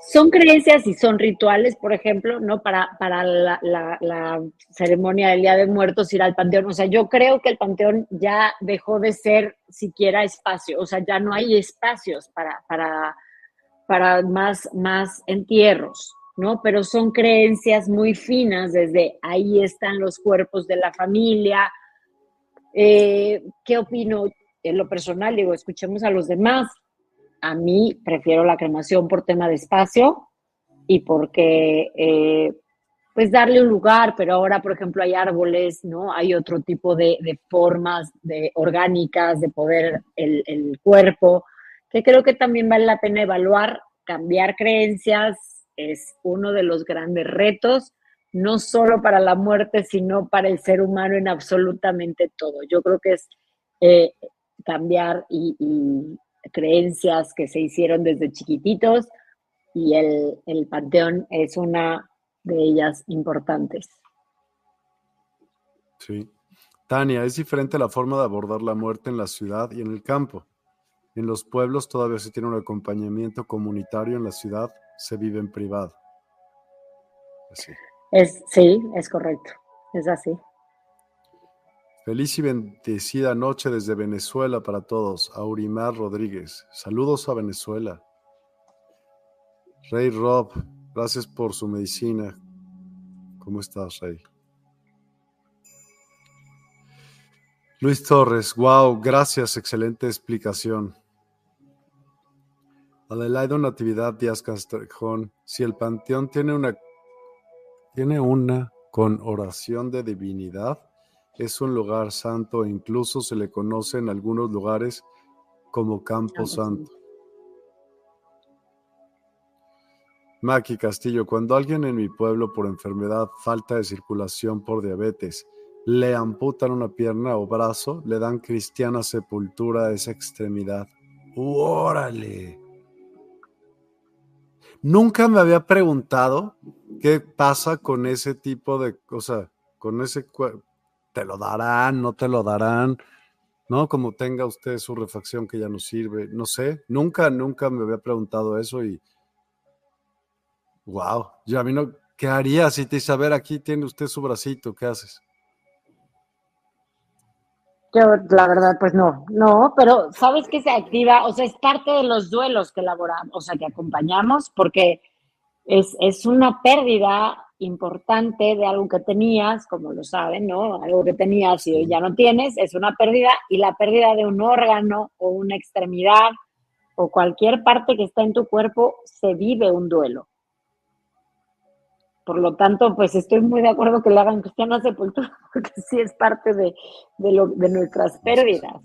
son creencias y son rituales, por ejemplo, ¿no? Para, para la, ceremonia del Día de Muertos ir al panteón. O sea, yo creo que el panteón ya dejó de ser siquiera espacio, o sea, ya no hay espacios para, para, para más, más entierros, ¿no? Pero son creencias muy finas, desde ahí están los cuerpos de la familia. Eh, ¿Qué opino? En lo personal, digo, escuchemos a los demás a mí prefiero la cremación por tema de espacio y porque eh, pues darle un lugar, pero ahora, por ejemplo, hay árboles, ¿no? Hay otro tipo de, formas de, orgánicas de poder el, el, cuerpo, que creo que también vale la pena evaluar, cambiar creencias, es uno de los grandes retos, no solo para la muerte, sino para el ser humano en absolutamente todo. Yo creo que es eh, cambiar y, creencias que se hicieron desde chiquititos y el, el panteón es una de ellas importantes. Sí. Tania, es diferente la forma de abordar la muerte en la ciudad y en el campo. En los pueblos todavía se tiene un acompañamiento comunitario, en la ciudad se vive en privado. Es, sí, es correcto, es así. Feliz y bendecida noche desde Venezuela para todos. Aurimar Rodríguez. Saludos a Venezuela. Rey Rob, gracias por su medicina. ¿Cómo estás, Rey? Luis Torres, wow, gracias, excelente explicación. Adelaide Natividad Díaz Castrejón, si el panteón tiene una, tiene una con oración de divinidad, es un lugar santo e incluso se le conoce en algunos lugares como Campo Santo. Maki Castillo, cuando alguien en mi pueblo por enfermedad, falta de circulación por diabetes, le amputan una pierna o brazo, le dan cristiana sepultura a esa extremidad. ¡Órale! Nunca me había preguntado qué pasa con ese tipo de, cosas, con ese te lo darán, no te lo darán, ¿no? Como tenga usted su refacción que ya no sirve, no sé, nunca, nunca me había preguntado eso y, wow, yo a mí no, ¿qué haría si te dice, a ver, aquí tiene usted su bracito, ¿qué haces? Yo, la verdad, pues no, no, pero ¿sabes que se activa? O sea, es parte de los duelos que elaboramos, o sea, que acompañamos, porque es, es una pérdida importante de algo que tenías, como lo saben, ¿no? Algo que tenías y hoy ya no tienes, es una pérdida y la pérdida de un órgano o una extremidad o cualquier parte que está en tu cuerpo se vive un duelo. Por lo tanto, pues estoy muy de acuerdo que le hagan cristiana sepultura, porque sí es parte de, de, lo, de nuestras pérdidas.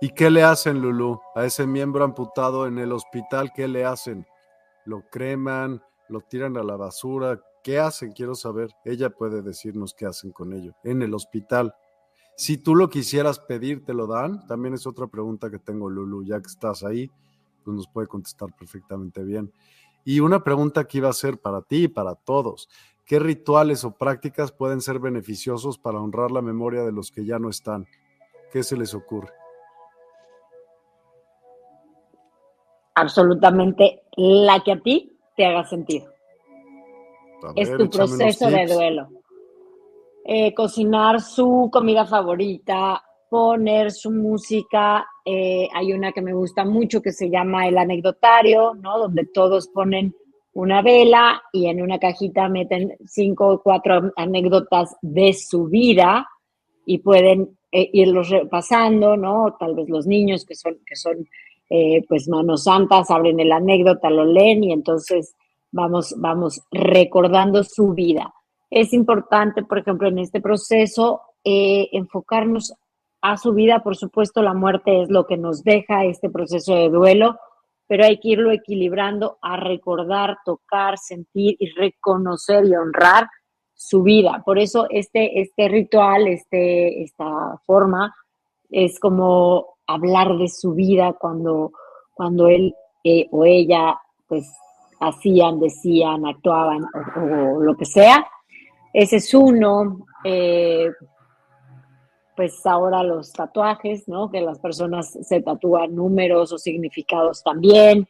¿Y qué le hacen, Lulu, a ese miembro amputado en el hospital? ¿Qué le hacen? ¿Lo creman? ¿Lo tiran a la basura? ¿Qué hacen? Quiero saber. Ella puede decirnos qué hacen con ello en el hospital. Si tú lo quisieras pedir, ¿te lo dan? También es otra pregunta que tengo, Lulu. Ya que estás ahí, pues nos puede contestar perfectamente bien. Y una pregunta que iba a ser para ti y para todos. ¿Qué rituales o prácticas pueden ser beneficiosos para honrar la memoria de los que ya no están? ¿Qué se les ocurre? Absolutamente la que a ti te haga sentido es tu proceso de duelo. Eh, cocinar su comida favorita, poner su música. Eh, hay una que me gusta mucho que se llama El Anecdotario, ¿no? Donde todos ponen una vela y en una cajita meten cinco o cuatro anécdotas de su vida y pueden eh, irlos repasando, ¿no? Tal vez los niños que son, que son pues manos santas abren el anécdota, lo leen y entonces vamos, vamos recordando su vida. Es importante, por ejemplo, en este proceso, eh, enfocarnos a su vida. Por supuesto, la muerte es lo que nos deja este proceso de duelo, pero hay que irlo equilibrando a recordar, tocar, sentir y reconocer y honrar su vida. Por eso este, este ritual, este, esta forma, es como hablar de su vida cuando, cuando él eh, o ella pues hacían, decían, actuaban o, lo que sea. Ese es uno. Eh, pues ahora los tatuajes, ¿no? Que las personas se tatúan números o significados también.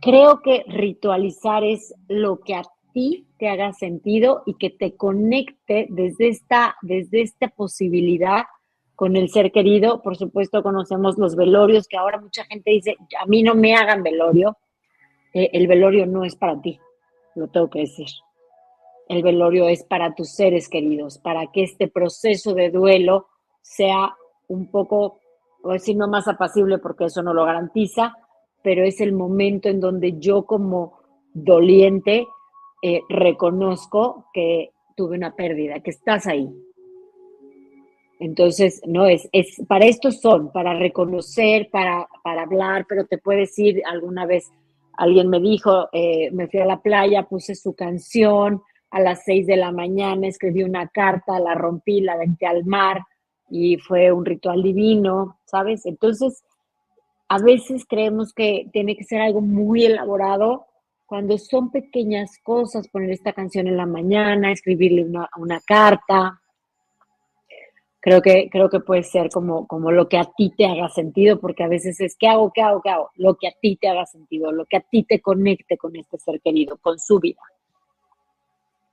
Creo que ritualizar es lo que a ti te haga sentido y que te conecte desde esta, desde esta posibilidad con el ser querido. Por supuesto, conocemos los velorios, que ahora mucha gente dice, a mí no me hagan velorio, eh, el velorio no es para ti, lo tengo que decir. El velorio es para tus seres queridos, para que este proceso de duelo sea un poco, a decir no más apacible porque eso no lo garantiza, pero es el momento en donde yo como doliente eh, reconozco que tuve una pérdida, que estás ahí. Entonces, no es, es para esto son, para reconocer, para, para hablar, pero te puedes ir alguna vez, alguien me dijo, eh, me fui a la playa, puse su canción a las seis de la mañana, escribí una carta, la rompí, la aventé al mar y fue un ritual divino, ¿sabes? Entonces, a veces creemos que tiene que ser algo muy elaborado cuando son pequeñas cosas, poner esta canción en la mañana, escribirle una, carta. Creo que, creo que puede ser como, como lo que a ti te haga sentido, porque a veces es, ¿qué hago, qué hago, qué hago? Lo que a ti te haga sentido, lo que a ti te conecte con este ser querido, con su vida.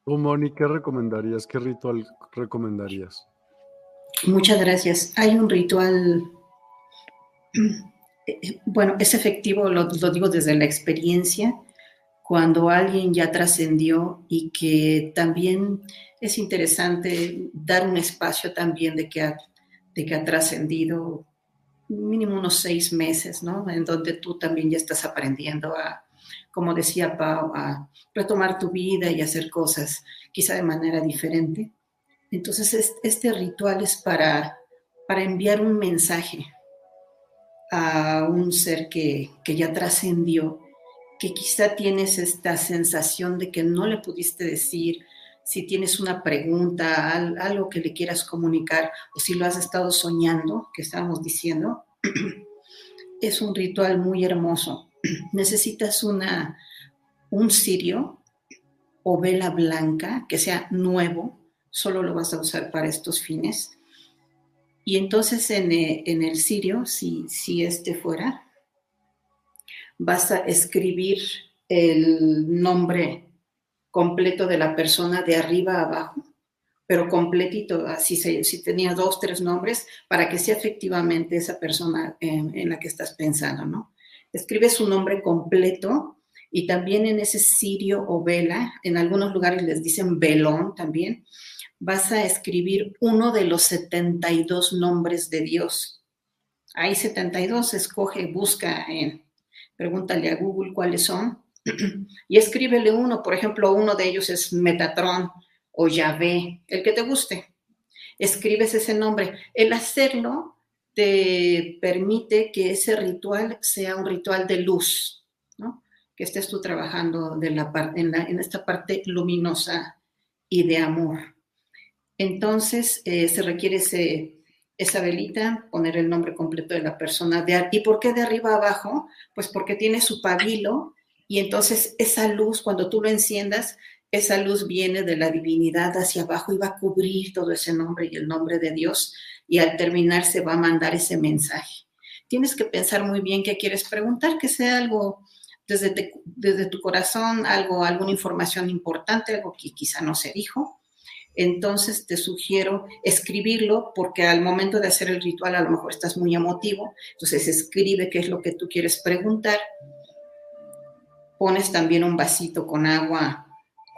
Tú, Moni, ¿qué recomendarías? ¿Qué ritual recomendarías? Muchas gracias. Hay un ritual bueno, es efectivo, lo, digo desde la experiencia, cuando alguien ya trascendió y que también es interesante dar un espacio también de que ha, de que ha trascendido mínimo unos seis meses, ¿no? En donde tú también ya estás aprendiendo a, como decía Pau, a retomar tu vida y hacer cosas quizá de manera diferente. Entonces, este ritual es para, para enviar un mensaje a un ser que, ya trascendió, que quizá tienes esta sensación de que no le pudiste decir, si tienes una pregunta, algo que le quieras comunicar, o si lo has estado soñando, que estábamos diciendo, es un ritual muy hermoso. Necesitas una, un cirio o vela blanca que sea nuevo, solo lo vas a usar para estos fines. Y entonces en, eh, el sirio, si, si este fuera, vas a escribir el nombre completo de la persona de arriba a abajo, pero completito, así si tenía dos, tres nombres, para que sea efectivamente esa persona en, en, la que estás pensando, ¿no? Escribe su nombre completo y también en ese sirio o vela, en algunos lugares les dicen velón también, vas a escribir uno de los 72 nombres de Dios. Hay 72, escoge, busca, en, pregúntale a Google cuáles son y escríbele uno. Por ejemplo, uno de ellos es Metatron o Yahvé, el que te guste. Escribes ese nombre. El hacerlo te permite que ese ritual sea un ritual de luz, ¿no? Que estés tú trabajando en esta parte luminosa y de amor. Entonces, eh, se requiere esa velita, poner el nombre completo de la persona. De, ¿Y por qué de arriba abajo? Pues porque tiene su pabilo y entonces esa luz, cuando tú lo enciendas, esa luz viene de la divinidad hacia abajo y va a cubrir todo ese nombre y el nombre de Dios y al terminar se va a mandar ese mensaje. Tienes que pensar muy bien qué quieres preguntar, que sea algo desde, desde tu corazón, algo, alguna información importante, algo que quizá no se dijo, entonces te sugiero escribirlo porque al momento de hacer el ritual a lo mejor estás muy emotivo, entonces escribe qué es lo que tú quieres preguntar. Pones también un vasito con agua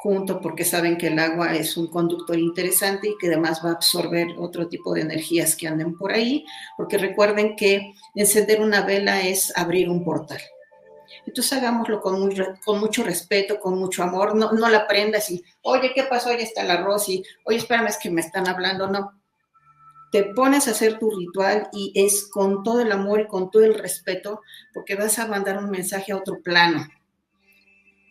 junto porque saben que el agua es un conductor interesante y que además va a absorber otro tipo de energías que anden por ahí, porque recuerden que encender una vela es abrir un portal. Entonces hagámoslo con, mucho respeto, con mucho amor, no, no la prendas y, oye, ¿qué pasó? Oye, está el arroz y, oye, espérame, es que me están hablando, no. Te pones a hacer tu ritual y es con todo el amor y con todo el respeto, porque vas a mandar un mensaje a otro plano.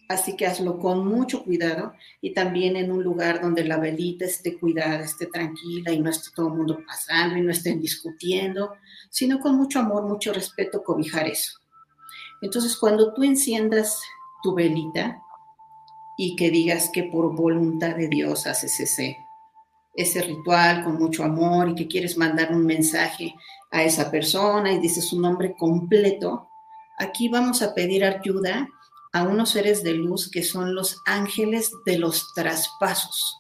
Así que hazlo con mucho cuidado y también en un lugar donde la velita esté cuidada, esté tranquila y no esté todo el mundo pasando y no estén discutiendo, sino con mucho amor, mucho respeto, cobijar eso. Entonces, cuando tú enciendas tu velita y que digas que por voluntad de Dios haces ese, ese ritual con mucho amor y que quieres mandar un mensaje a esa persona y dices su nombre completo, aquí vamos a pedir ayuda a unos seres de luz que son los ángeles de los traspasos.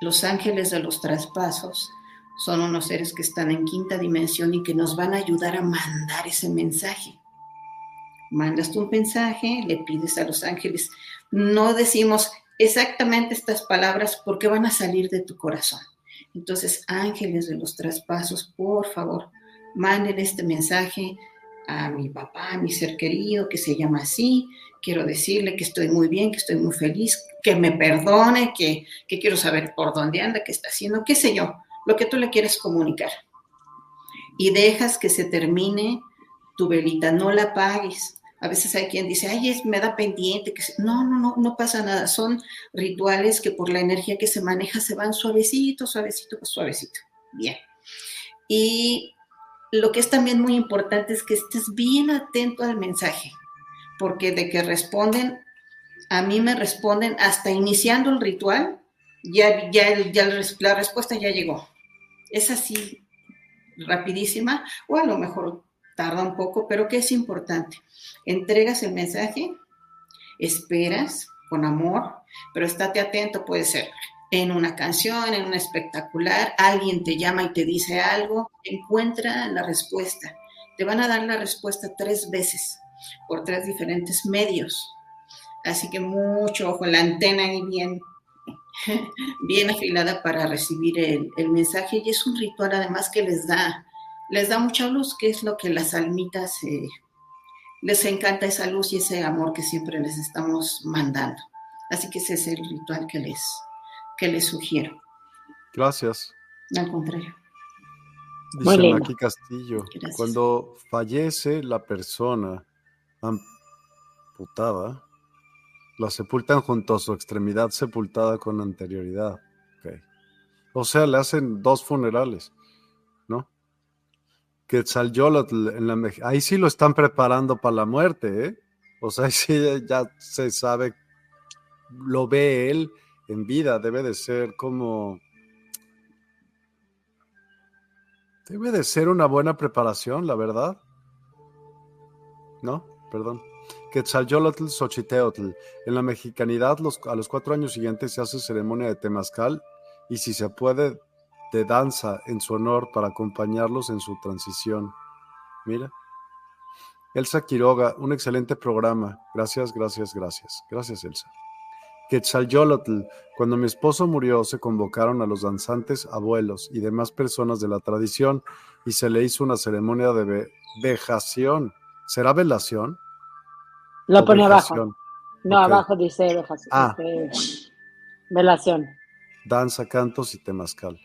Los ángeles de los traspasos son unos seres que están en quinta dimensión y que nos van a ayudar a mandar ese mensaje. Mandas tu un mensaje, le pides a los ángeles. No decimos exactamente estas palabras porque van a salir de tu corazón. Entonces, ángeles de los traspasos, por favor, manden este mensaje a mi papá, a mi ser querido, que se llama así, quiero decirle que estoy muy bien, que estoy muy feliz, que me perdone, que, que quiero saber por dónde anda, qué está haciendo, qué sé yo, lo que tú le quieres comunicar. Y dejas que se termine tu velita, no la apagues. A veces hay quien dice, ay, es, me da pendiente. Que no, no, no, no pasa nada. Son rituales que por la energía que se maneja se van suavecito, suavecito, suavecito. Bien. Y lo que es también muy importante es que estés bien atento al mensaje, porque de que responden, a mí me responden hasta iniciando el ritual, ya, ya, ya la respuesta ya llegó. Es así, rapidísima, o a lo mejor tarda un poco, pero que es importante. Entregas el mensaje, esperas con amor, pero estate atento, puede ser en una canción, en un espectacular, alguien te llama y te dice algo, encuentra la respuesta. Te van a dar la respuesta tres veces por tres diferentes medios. Así que mucho ojo, la antena ahí bien, bien afilada para recibir el, el mensaje y es un ritual además que les da les da mucha luz, que es lo que las almitas eh, les encanta esa luz y ese amor que siempre les estamos mandando. Así que ese es el ritual que les, que les sugiero. Gracias. Al contrario. Dice aquí Castillo, cuando fallece la persona amputada, la sepultan junto a su extremidad sepultada con anterioridad. O sea, le hacen dos funerales. Quetzalcóatl en la ahí sí lo están preparando para la muerte, ¿eh? O sea, ahí sí ya se sabe, lo ve él en vida, debe de ser como... Debe de ser una buena preparación, la verdad. ¿No? Perdón. Quetzalcóatl Xochiteotl. En la mexicanidad, los, a los cuatro años siguientes se hace ceremonia de temazcal y si se puede, de danza en su honor para acompañarlos en su transición. Mira. Elsa Quiroga, un excelente programa. Gracias, gracias, gracias. Gracias, Elsa. Quetzalcóatl, cuando mi esposo murió, se convocaron a los danzantes, abuelos y demás personas de la tradición y se le hizo una ceremonia de vejación. ¿Será velación? Lo pone abajo. No, abajo dice vejación. Ah. Velación. Danza, cantos y temazcal.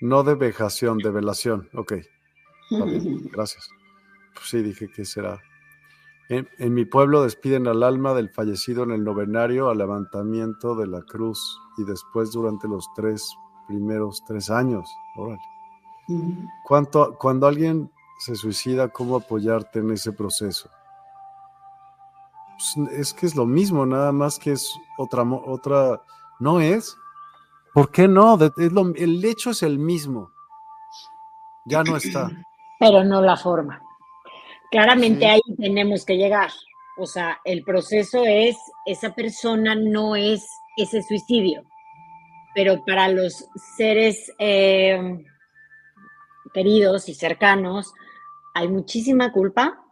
No de vejación, de velación. Ok. Gracias. Pues sí, dije que será. En, mi pueblo despiden al alma del fallecido en el novenario al levantamiento de la cruz y después durante los tres primeros tres años. Órale. ¿Cuánto, cuando alguien se suicida, ¿cómo apoyarte en ese proceso? Pues es que es lo mismo, nada más que es otra, otra, no es, ¿Por qué no? el hecho es el mismo. Ya no está. Pero no la forma. Claramente ahí tenemos que llegar. O sea, el proceso es, esa persona no es ese suicidio. Pero para los seres eh, queridos y cercanos, hay muchísima culpa.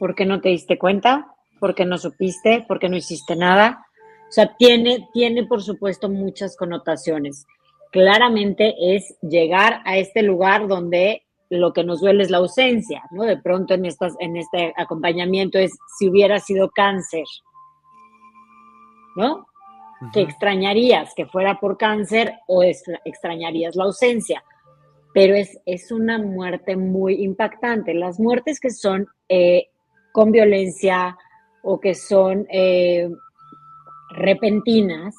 ¿Por qué no te diste cuenta? ¿Por qué no supiste? ¿Por qué no hiciste nada? O sea, tiene, tiene por supuesto muchas connotaciones. Claramente es llegar a este lugar donde lo que nos duele es la ausencia, ¿no? De pronto en, estas, en este acompañamiento es si hubiera sido cáncer, ¿no? Que extrañarías que fuera por cáncer o extrañarías la ausencia. Pero es, es una muerte muy impactante. Las muertes que son eh, con violencia o que son eh, repentinas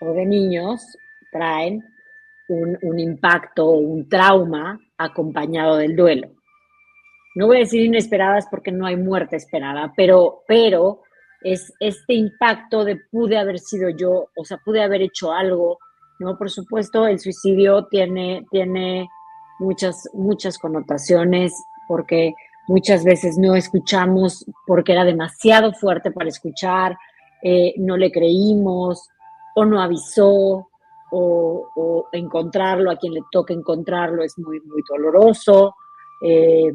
o de niños traen un, impacto o un trauma acompañado del duelo. No voy a decir inesperadas porque no hay muerte esperada, pero, pero es este impacto de pude haber sido yo, o sea, pude haber hecho algo, ¿no? Por supuesto, el suicidio tiene, tiene muchas, muchas connotaciones porque muchas veces no escuchamos porque era demasiado fuerte para escuchar, eh, no le creímos o no avisó o, encontrarlo, a quien le toca encontrarlo es muy, muy doloroso. Eh,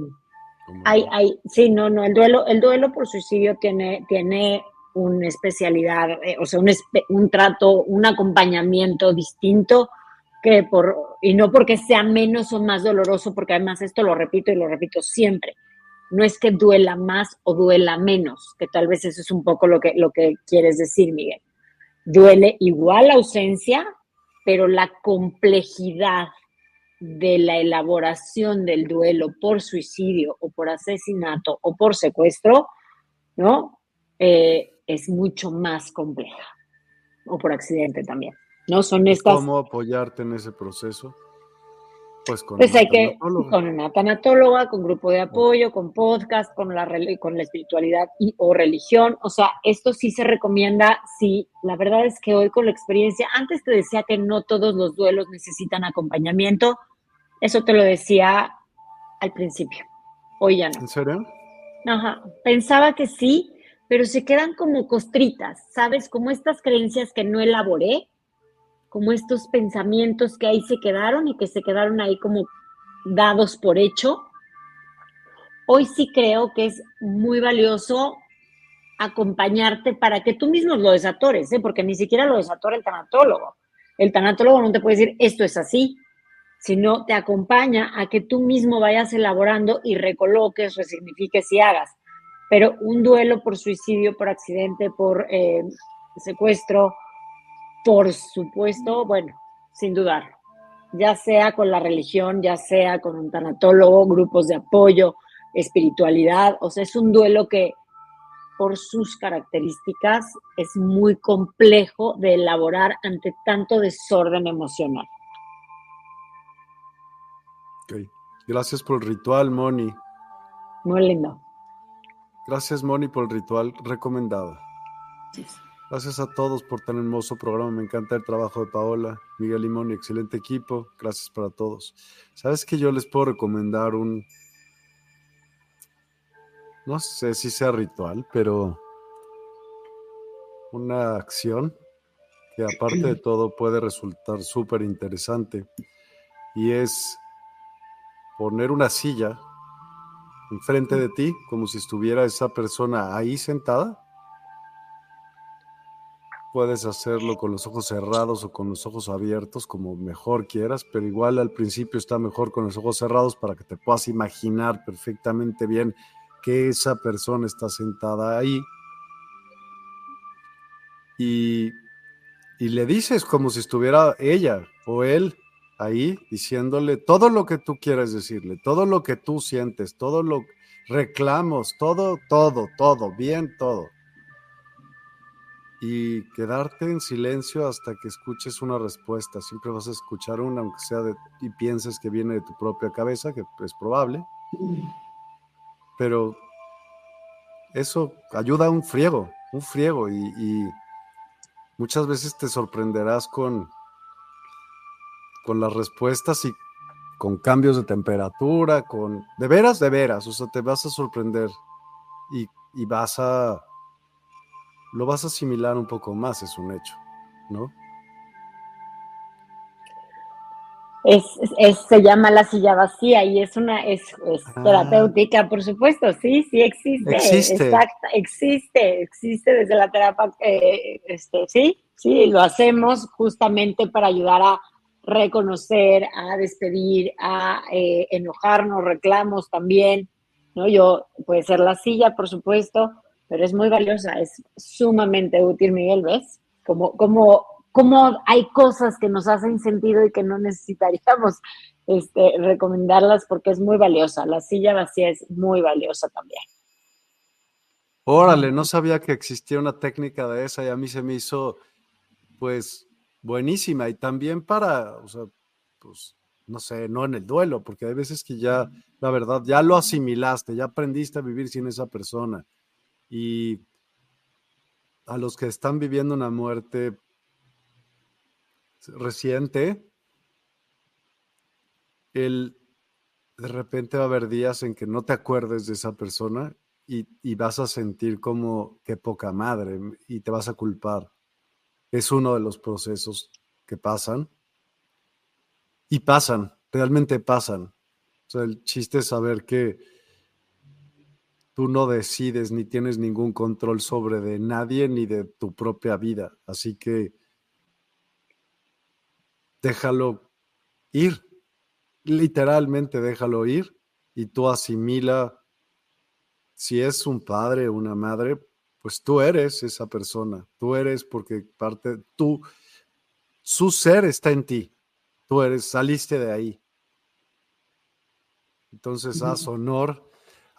hay, hay, sí, no, no, el duelo, el duelo por suicidio tiene, tiene una especialidad, eh, o sea, un, un, trato, un acompañamiento distinto que por, y no porque sea menos o más doloroso, porque además esto lo repito y lo repito siempre, no es que duela más o duela menos, que tal vez eso es un poco lo que, lo que quieres decir, Miguel. Duele igual la ausencia, pero la complejidad de la elaboración del duelo por suicidio o por asesinato o por secuestro, ¿no? Eh, es mucho más compleja. O por accidente también. ¿No? Son estas. ¿Cómo apoyarte en ese proceso? Pues con pues hay que, con una tanatóloga, con grupo de apoyo, con podcast, con la, con la espiritualidad y o religión. O sea, esto sí se recomienda, sí. La verdad es que hoy con la experiencia, antes te decía que no todos los duelos necesitan acompañamiento. Eso te lo decía al principio. Hoy ya no. ¿En serio? Ajá. Pensaba que sí, pero se quedan como costritas, ¿sabes? Como estas creencias que no elaboré como estos pensamientos que ahí se quedaron y que se quedaron ahí como dados por hecho. Hoy sí creo que es muy valioso acompañarte para que tú mismo lo desatores, ¿eh? porque ni siquiera lo desatora el tanatólogo. El tanatólogo no te puede decir esto es así, sino te acompaña a que tú mismo vayas elaborando y recoloques, resignifiques y hagas. Pero un duelo por suicidio, por accidente, por eh, secuestro, por supuesto, bueno, sin dudar, ya sea con la religión, ya sea con un tanatólogo, grupos de apoyo, espiritualidad, o sea, es un duelo que por sus características es muy complejo de elaborar ante tanto desorden emocional. Gracias por el ritual, Moni. Muy lindo. Gracias, Moni, por el ritual recomendado. Gracias a todos por tan hermoso programa. Me encanta el trabajo de Paola, Miguel Limón excelente equipo. Gracias para todos. ¿Sabes que yo les puedo recomendar un... No sé si sea ritual, pero una acción que aparte de todo puede resultar súper interesante y es poner una silla enfrente de ti como si estuviera esa persona ahí sentada Puedes hacerlo con los ojos cerrados o con los ojos abiertos, como mejor quieras, pero igual al principio está mejor con los ojos cerrados para que te puedas imaginar perfectamente bien que esa persona está sentada ahí. Y, y le dices como si estuviera ella o él ahí diciéndole todo lo que tú quieres decirle, todo lo que tú sientes, todo lo reclamos, todo, todo, todo, bien, todo y quedarte en silencio hasta que escuches una respuesta. Siempre vas a escuchar una, aunque sea de, y pienses que viene de tu propia cabeza, que es probable. Pero eso ayuda a un friego, un friego, y, y muchas veces te sorprenderás con, con las respuestas y con cambios de temperatura, con... De veras, de veras, o sea, te vas a sorprender y, y vas a lo vas a asimilar un poco más, es un hecho, ¿no? Es, se llama la silla vacía y es una es, ah. terapéutica, por supuesto, sí, sí existe, existe, existe, existe desde la terapia, eh, este, sí, sí, lo hacemos justamente para ayudar a reconocer, a despedir, a eh, enojarnos, reclamos también, ¿no? Yo, puede ser la silla, por supuesto, pero es muy valiosa, es sumamente útil, Miguel, ¿ves? Como, como, como hay cosas que nos hacen sentido y que no necesitaríamos este, recomendarlas porque es muy valiosa. La silla vacía es muy valiosa también. Órale, no sabía que existía una técnica de esa y a mí se me hizo, pues, buenísima. Y también para, o sea, pues, no sé, no en el duelo, porque hay veces que ya, la verdad, ya lo asimilaste, ya aprendiste a vivir sin esa persona y a los que están viviendo una muerte reciente, el, de repente va a haber días en que no te acuerdes de esa persona y, vas a sentir como que poca madre y te vas a culpar. Es uno de los procesos que pasan y pasan, realmente pasan. O sea, el chiste es saber que tú no decides ni tienes ningún control sobre de nadie ni de tu propia vida. Así que déjalo ir. Literalmente déjalo ir y tú asimila, si es un padre o una madre, pues tú eres esa persona, tú eres porque parte, tú, su ser está en ti, tú eres, saliste de ahí. Entonces haz honor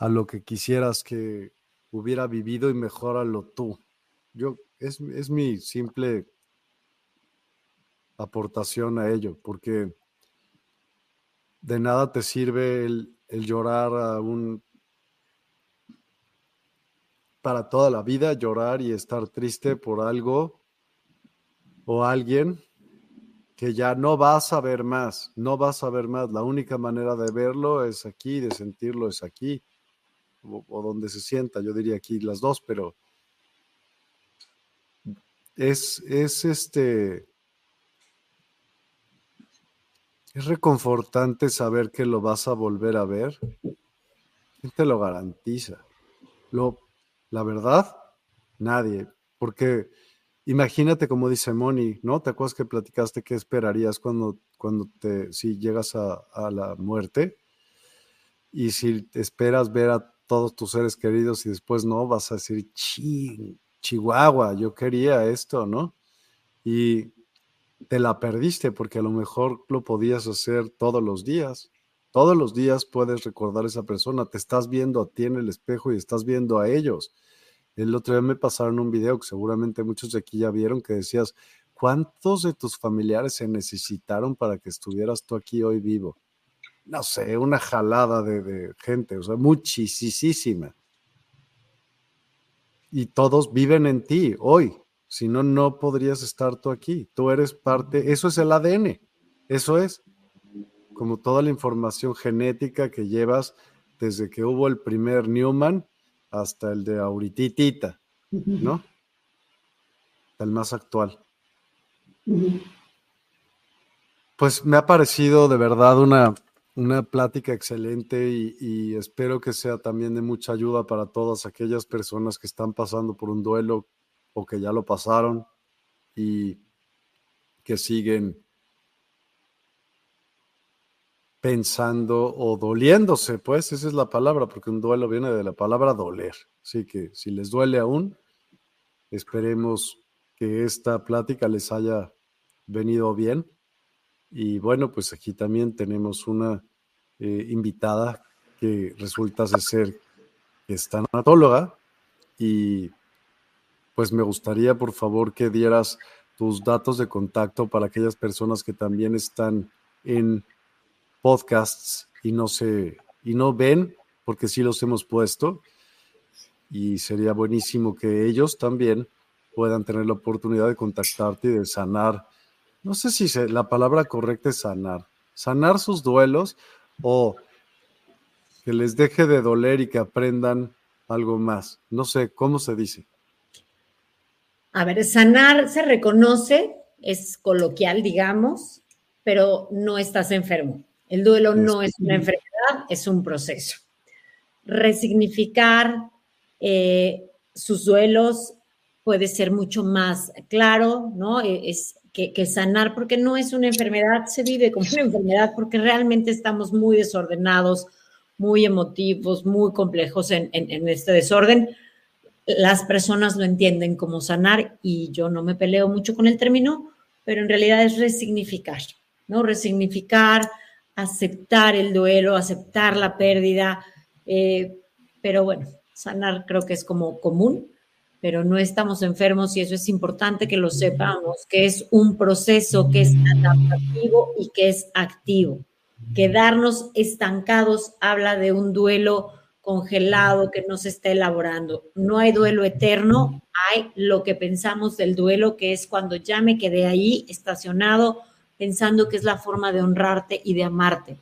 a lo que quisieras que hubiera vivido y mejóralo tú. Yo, es, es mi simple aportación a ello, porque de nada te sirve el, el llorar a un para toda la vida llorar y estar triste por algo o alguien que ya no vas a ver más, no vas a ver más. La única manera de verlo es aquí, de sentirlo es aquí, o, donde se sienta, yo diría aquí las dos, pero es, es este, es reconfortante saber que lo vas a volver a ver. ¿Quién te lo garantiza? Lo, la verdad, nadie, porque imagínate como dice Moni, ¿no? ¿Te acuerdas que platicaste qué esperarías cuando, cuando te, si llegas a, la muerte? Y si esperas ver a todos tus seres queridos y después no, vas a decir, Chihuahua, yo quería esto, ¿no? Y te la perdiste porque a lo mejor lo podías hacer todos los días. Todos los días puedes recordar a esa persona, te estás viendo a ti en el espejo y estás viendo a ellos. El otro día me pasaron un video que seguramente muchos de aquí ya vieron que decías, ¿cuántos de tus familiares se necesitaron para que estuvieras tú aquí hoy vivo? No sé, una jalada de, gente, o sea, muchísima. Y todos viven en ti hoy, si no, no podrías estar tú aquí. Tú eres parte, eso es el ADN, eso es como toda la información genética que llevas desde que hubo el primer Newman hasta el de Aurititita, ¿no? El más actual. Pues me ha parecido de verdad una, una plática excelente y, espero que sea también de mucha ayuda para todas aquellas personas que están pasando por un duelo o que ya lo pasaron y que siguen pensando o doliéndose, pues esa es la palabra, porque un duelo viene de la palabra doler. Así que si les duele aún, esperemos que esta plática les haya venido bien. Y bueno, pues aquí también tenemos una eh, invitada que resulta ser esta anatóloga y pues me gustaría por favor que dieras tus datos de contacto para aquellas personas que también están en podcasts y no se y no ven, porque sí los hemos puesto. Y sería buenísimo que ellos también puedan tener la oportunidad de contactarte y de sanar. No sé si la palabra correcta es sanar. Sanar sus duelos o que les deje de doler y que aprendan algo más. No sé, ¿cómo se dice? A ver, sanar se reconoce, es coloquial, digamos, pero no estás enfermo. El duelo no es una enfermedad, es un proceso. Resignificar eh, sus duelos puede ser mucho más claro, ¿no? E, es que, sanar, porque no es una enfermedad, se vive como una enfermedad porque realmente estamos muy desordenados, muy emotivos, muy complejos en, este desorden. Las personas lo entienden como sanar y yo no me peleo mucho con el término, pero en realidad es resignificar, ¿no? Resignificar, aceptar el duelo, aceptar la pérdida, eh, pero bueno, sanar creo que es como común, pero no estamos enfermos y eso es importante que lo sepamos, que es un proceso que es adaptativo y que es activo. Quedarnos estancados habla de un duelo congelado que no se está elaborando. No hay duelo eterno, hay lo que pensamos del duelo, que es cuando ya me quedé ahí estacionado pensando que es la forma de honrarte y de amarte.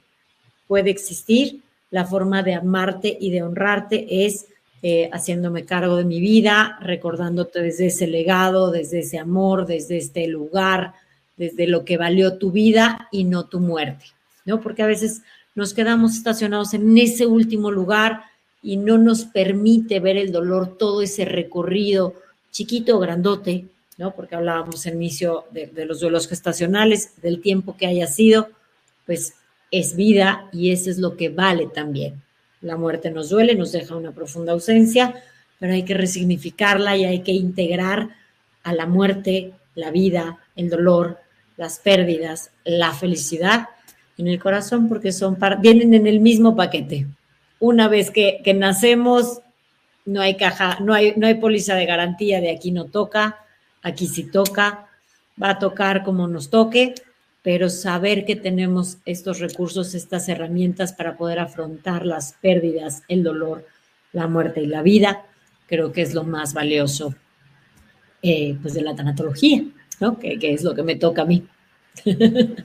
Puede existir, la forma de amarte y de honrarte es eh, haciéndome cargo de mi vida, recordándote desde ese legado, desde ese amor, desde este lugar, desde lo que valió tu vida y no tu muerte, ¿no? Porque a veces nos quedamos estacionados en ese último lugar y no nos permite ver el dolor, todo ese recorrido chiquito o grandote ¿no? Porque hablábamos en inicio de, los duelos gestacionales, del tiempo que haya sido, pues es vida y eso es lo que vale también. La muerte nos duele, nos deja una profunda ausencia, pero hay que resignificarla y hay que integrar a la muerte, la vida, el dolor, las pérdidas, la felicidad en el corazón porque son vienen en el mismo paquete. Una vez que, que, nacemos, no hay caja, no hay, no hay póliza de garantía de aquí no toca, aquí sí toca, va a tocar como nos toque, pero saber que tenemos estos recursos, estas herramientas para poder afrontar las pérdidas, el dolor, la muerte y la vida, creo que es lo más valioso eh, pues de la tanatología, ¿no? Que, que, es lo que me toca a mí.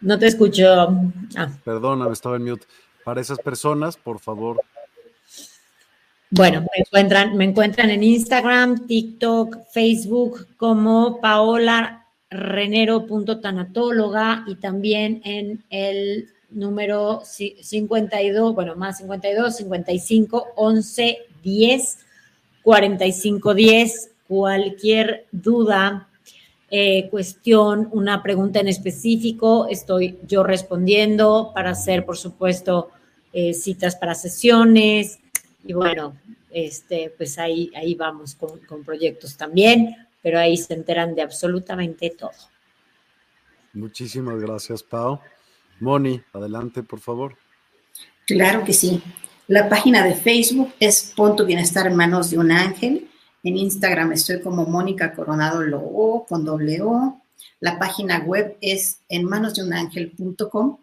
no te escucho. Ah. Perdona, estaba en mute. Para esas personas, por favor. Bueno, me encuentran, me encuentran en Instagram, TikTok, Facebook como Paola renero.tanatóloga y también en el número 52, bueno, más 52, 55, 11, 10, 45, 10. Cualquier duda, eh, cuestión, una pregunta en específico, estoy yo respondiendo para hacer, por supuesto, eh, citas para sesiones. Y bueno, este, pues ahí, ahí vamos con, con proyectos también, pero ahí se enteran de absolutamente todo. Muchísimas gracias, Pau. Moni, adelante, por favor. Claro que sí. La página de Facebook es Pon tu bienestar en manos de un ángel. En Instagram estoy como Mónica Coronado Lobo con doble O. La página web es en manosdeunangel.com.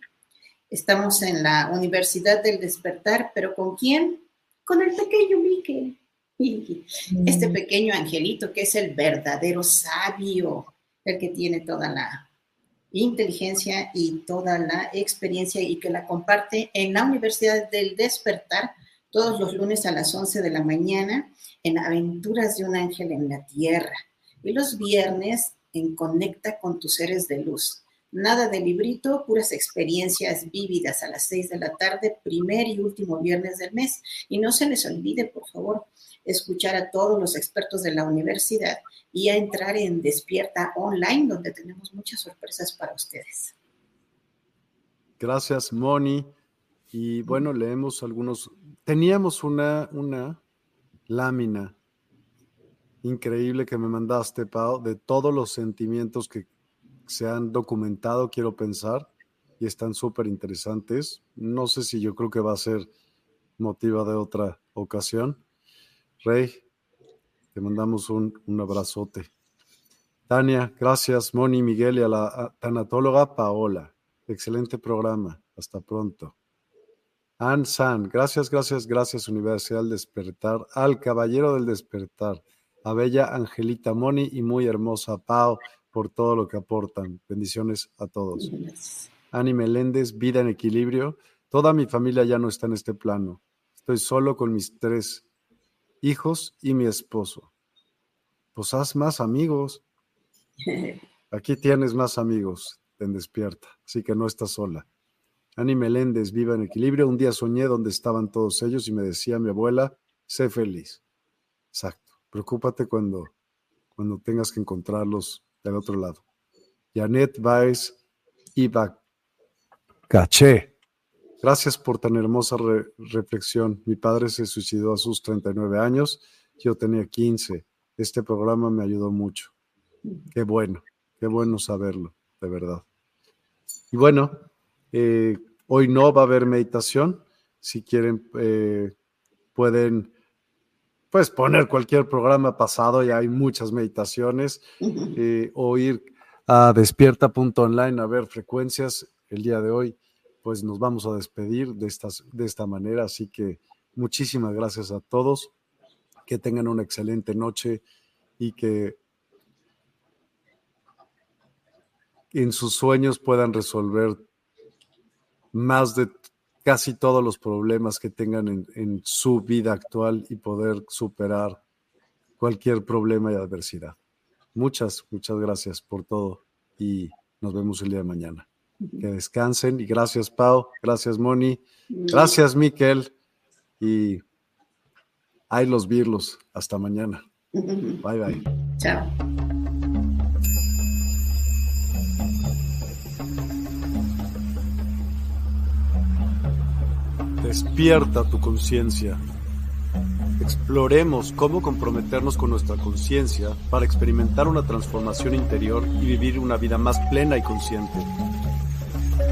Estamos en la Universidad del Despertar, pero ¿con quién? Con el pequeño Miquel. Este mm. pequeño angelito que es el verdadero sabio, el que tiene toda la inteligencia y toda la experiencia y que la comparte en la Universidad del Despertar todos los lunes a las 11 de la mañana en Aventuras de un Ángel en la Tierra y los viernes en Conecta con tus seres de luz. Nada de librito, puras experiencias vívidas a las 6 de la tarde, primer y último viernes del mes. Y no se les olvide, por favor, escuchar a todos los expertos de la universidad y a entrar en Despierta Online, donde tenemos muchas sorpresas para ustedes. Gracias, Moni. Y bueno, leemos algunos. Teníamos una, una lámina increíble que me mandaste, Pau, de todos los sentimientos que se han documentado, quiero pensar, y están súper interesantes. No sé si yo creo que va a ser motiva de otra ocasión. Rey, te mandamos un, abrazote. Tania, gracias. Moni, Miguel y a la tanatóloga Paola. Excelente programa. Hasta pronto. Ann San, gracias, gracias, gracias, Universidad del Despertar. Al Caballero del Despertar. A Bella Angelita Moni y muy hermosa Pao por todo lo que aportan. Bendiciones a todos. Ani Meléndez, Vida en Equilibrio. Toda mi familia ya no está en este plano. Estoy solo con mis tres hijos y mi esposo. Pues haz más amigos. Aquí tienes más amigos en Despierta, así que no estás sola. Ani Meléndez, viva en equilibrio. Un día soñé donde estaban todos ellos y me decía mi abuela, sé feliz. Exacto. Preocúpate cuando, cuando tengas que encontrarlos del otro lado. Janet Baez y Caché. Gracias por tan hermosa reflexión. Mi padre se suicidó a sus 39 años, yo tenía 15. Este programa me ayudó mucho. Qué bueno, qué bueno saberlo, de verdad. Y bueno, eh, hoy no va a haber meditación. Si quieren, eh, pueden pues poner cualquier programa pasado, ya hay muchas meditaciones, eh, o ir a despierta.online a ver frecuencias el día de hoy pues nos vamos a despedir de, estas, de esta manera. Así que muchísimas gracias a todos. Que tengan una excelente noche y que en sus sueños puedan resolver más de casi todos los problemas que tengan en, en, su vida actual y poder superar cualquier problema y adversidad. Muchas, muchas gracias por todo y nos vemos el día de mañana que descansen. Y gracias, Pau. Gracias, Moni. Gracias, Miquel. Y hay los virlos. Hasta mañana. Bye, bye. Chao. Despierta tu conciencia. Exploremos cómo comprometernos con nuestra conciencia para experimentar una transformación interior y vivir una vida más plena y consciente.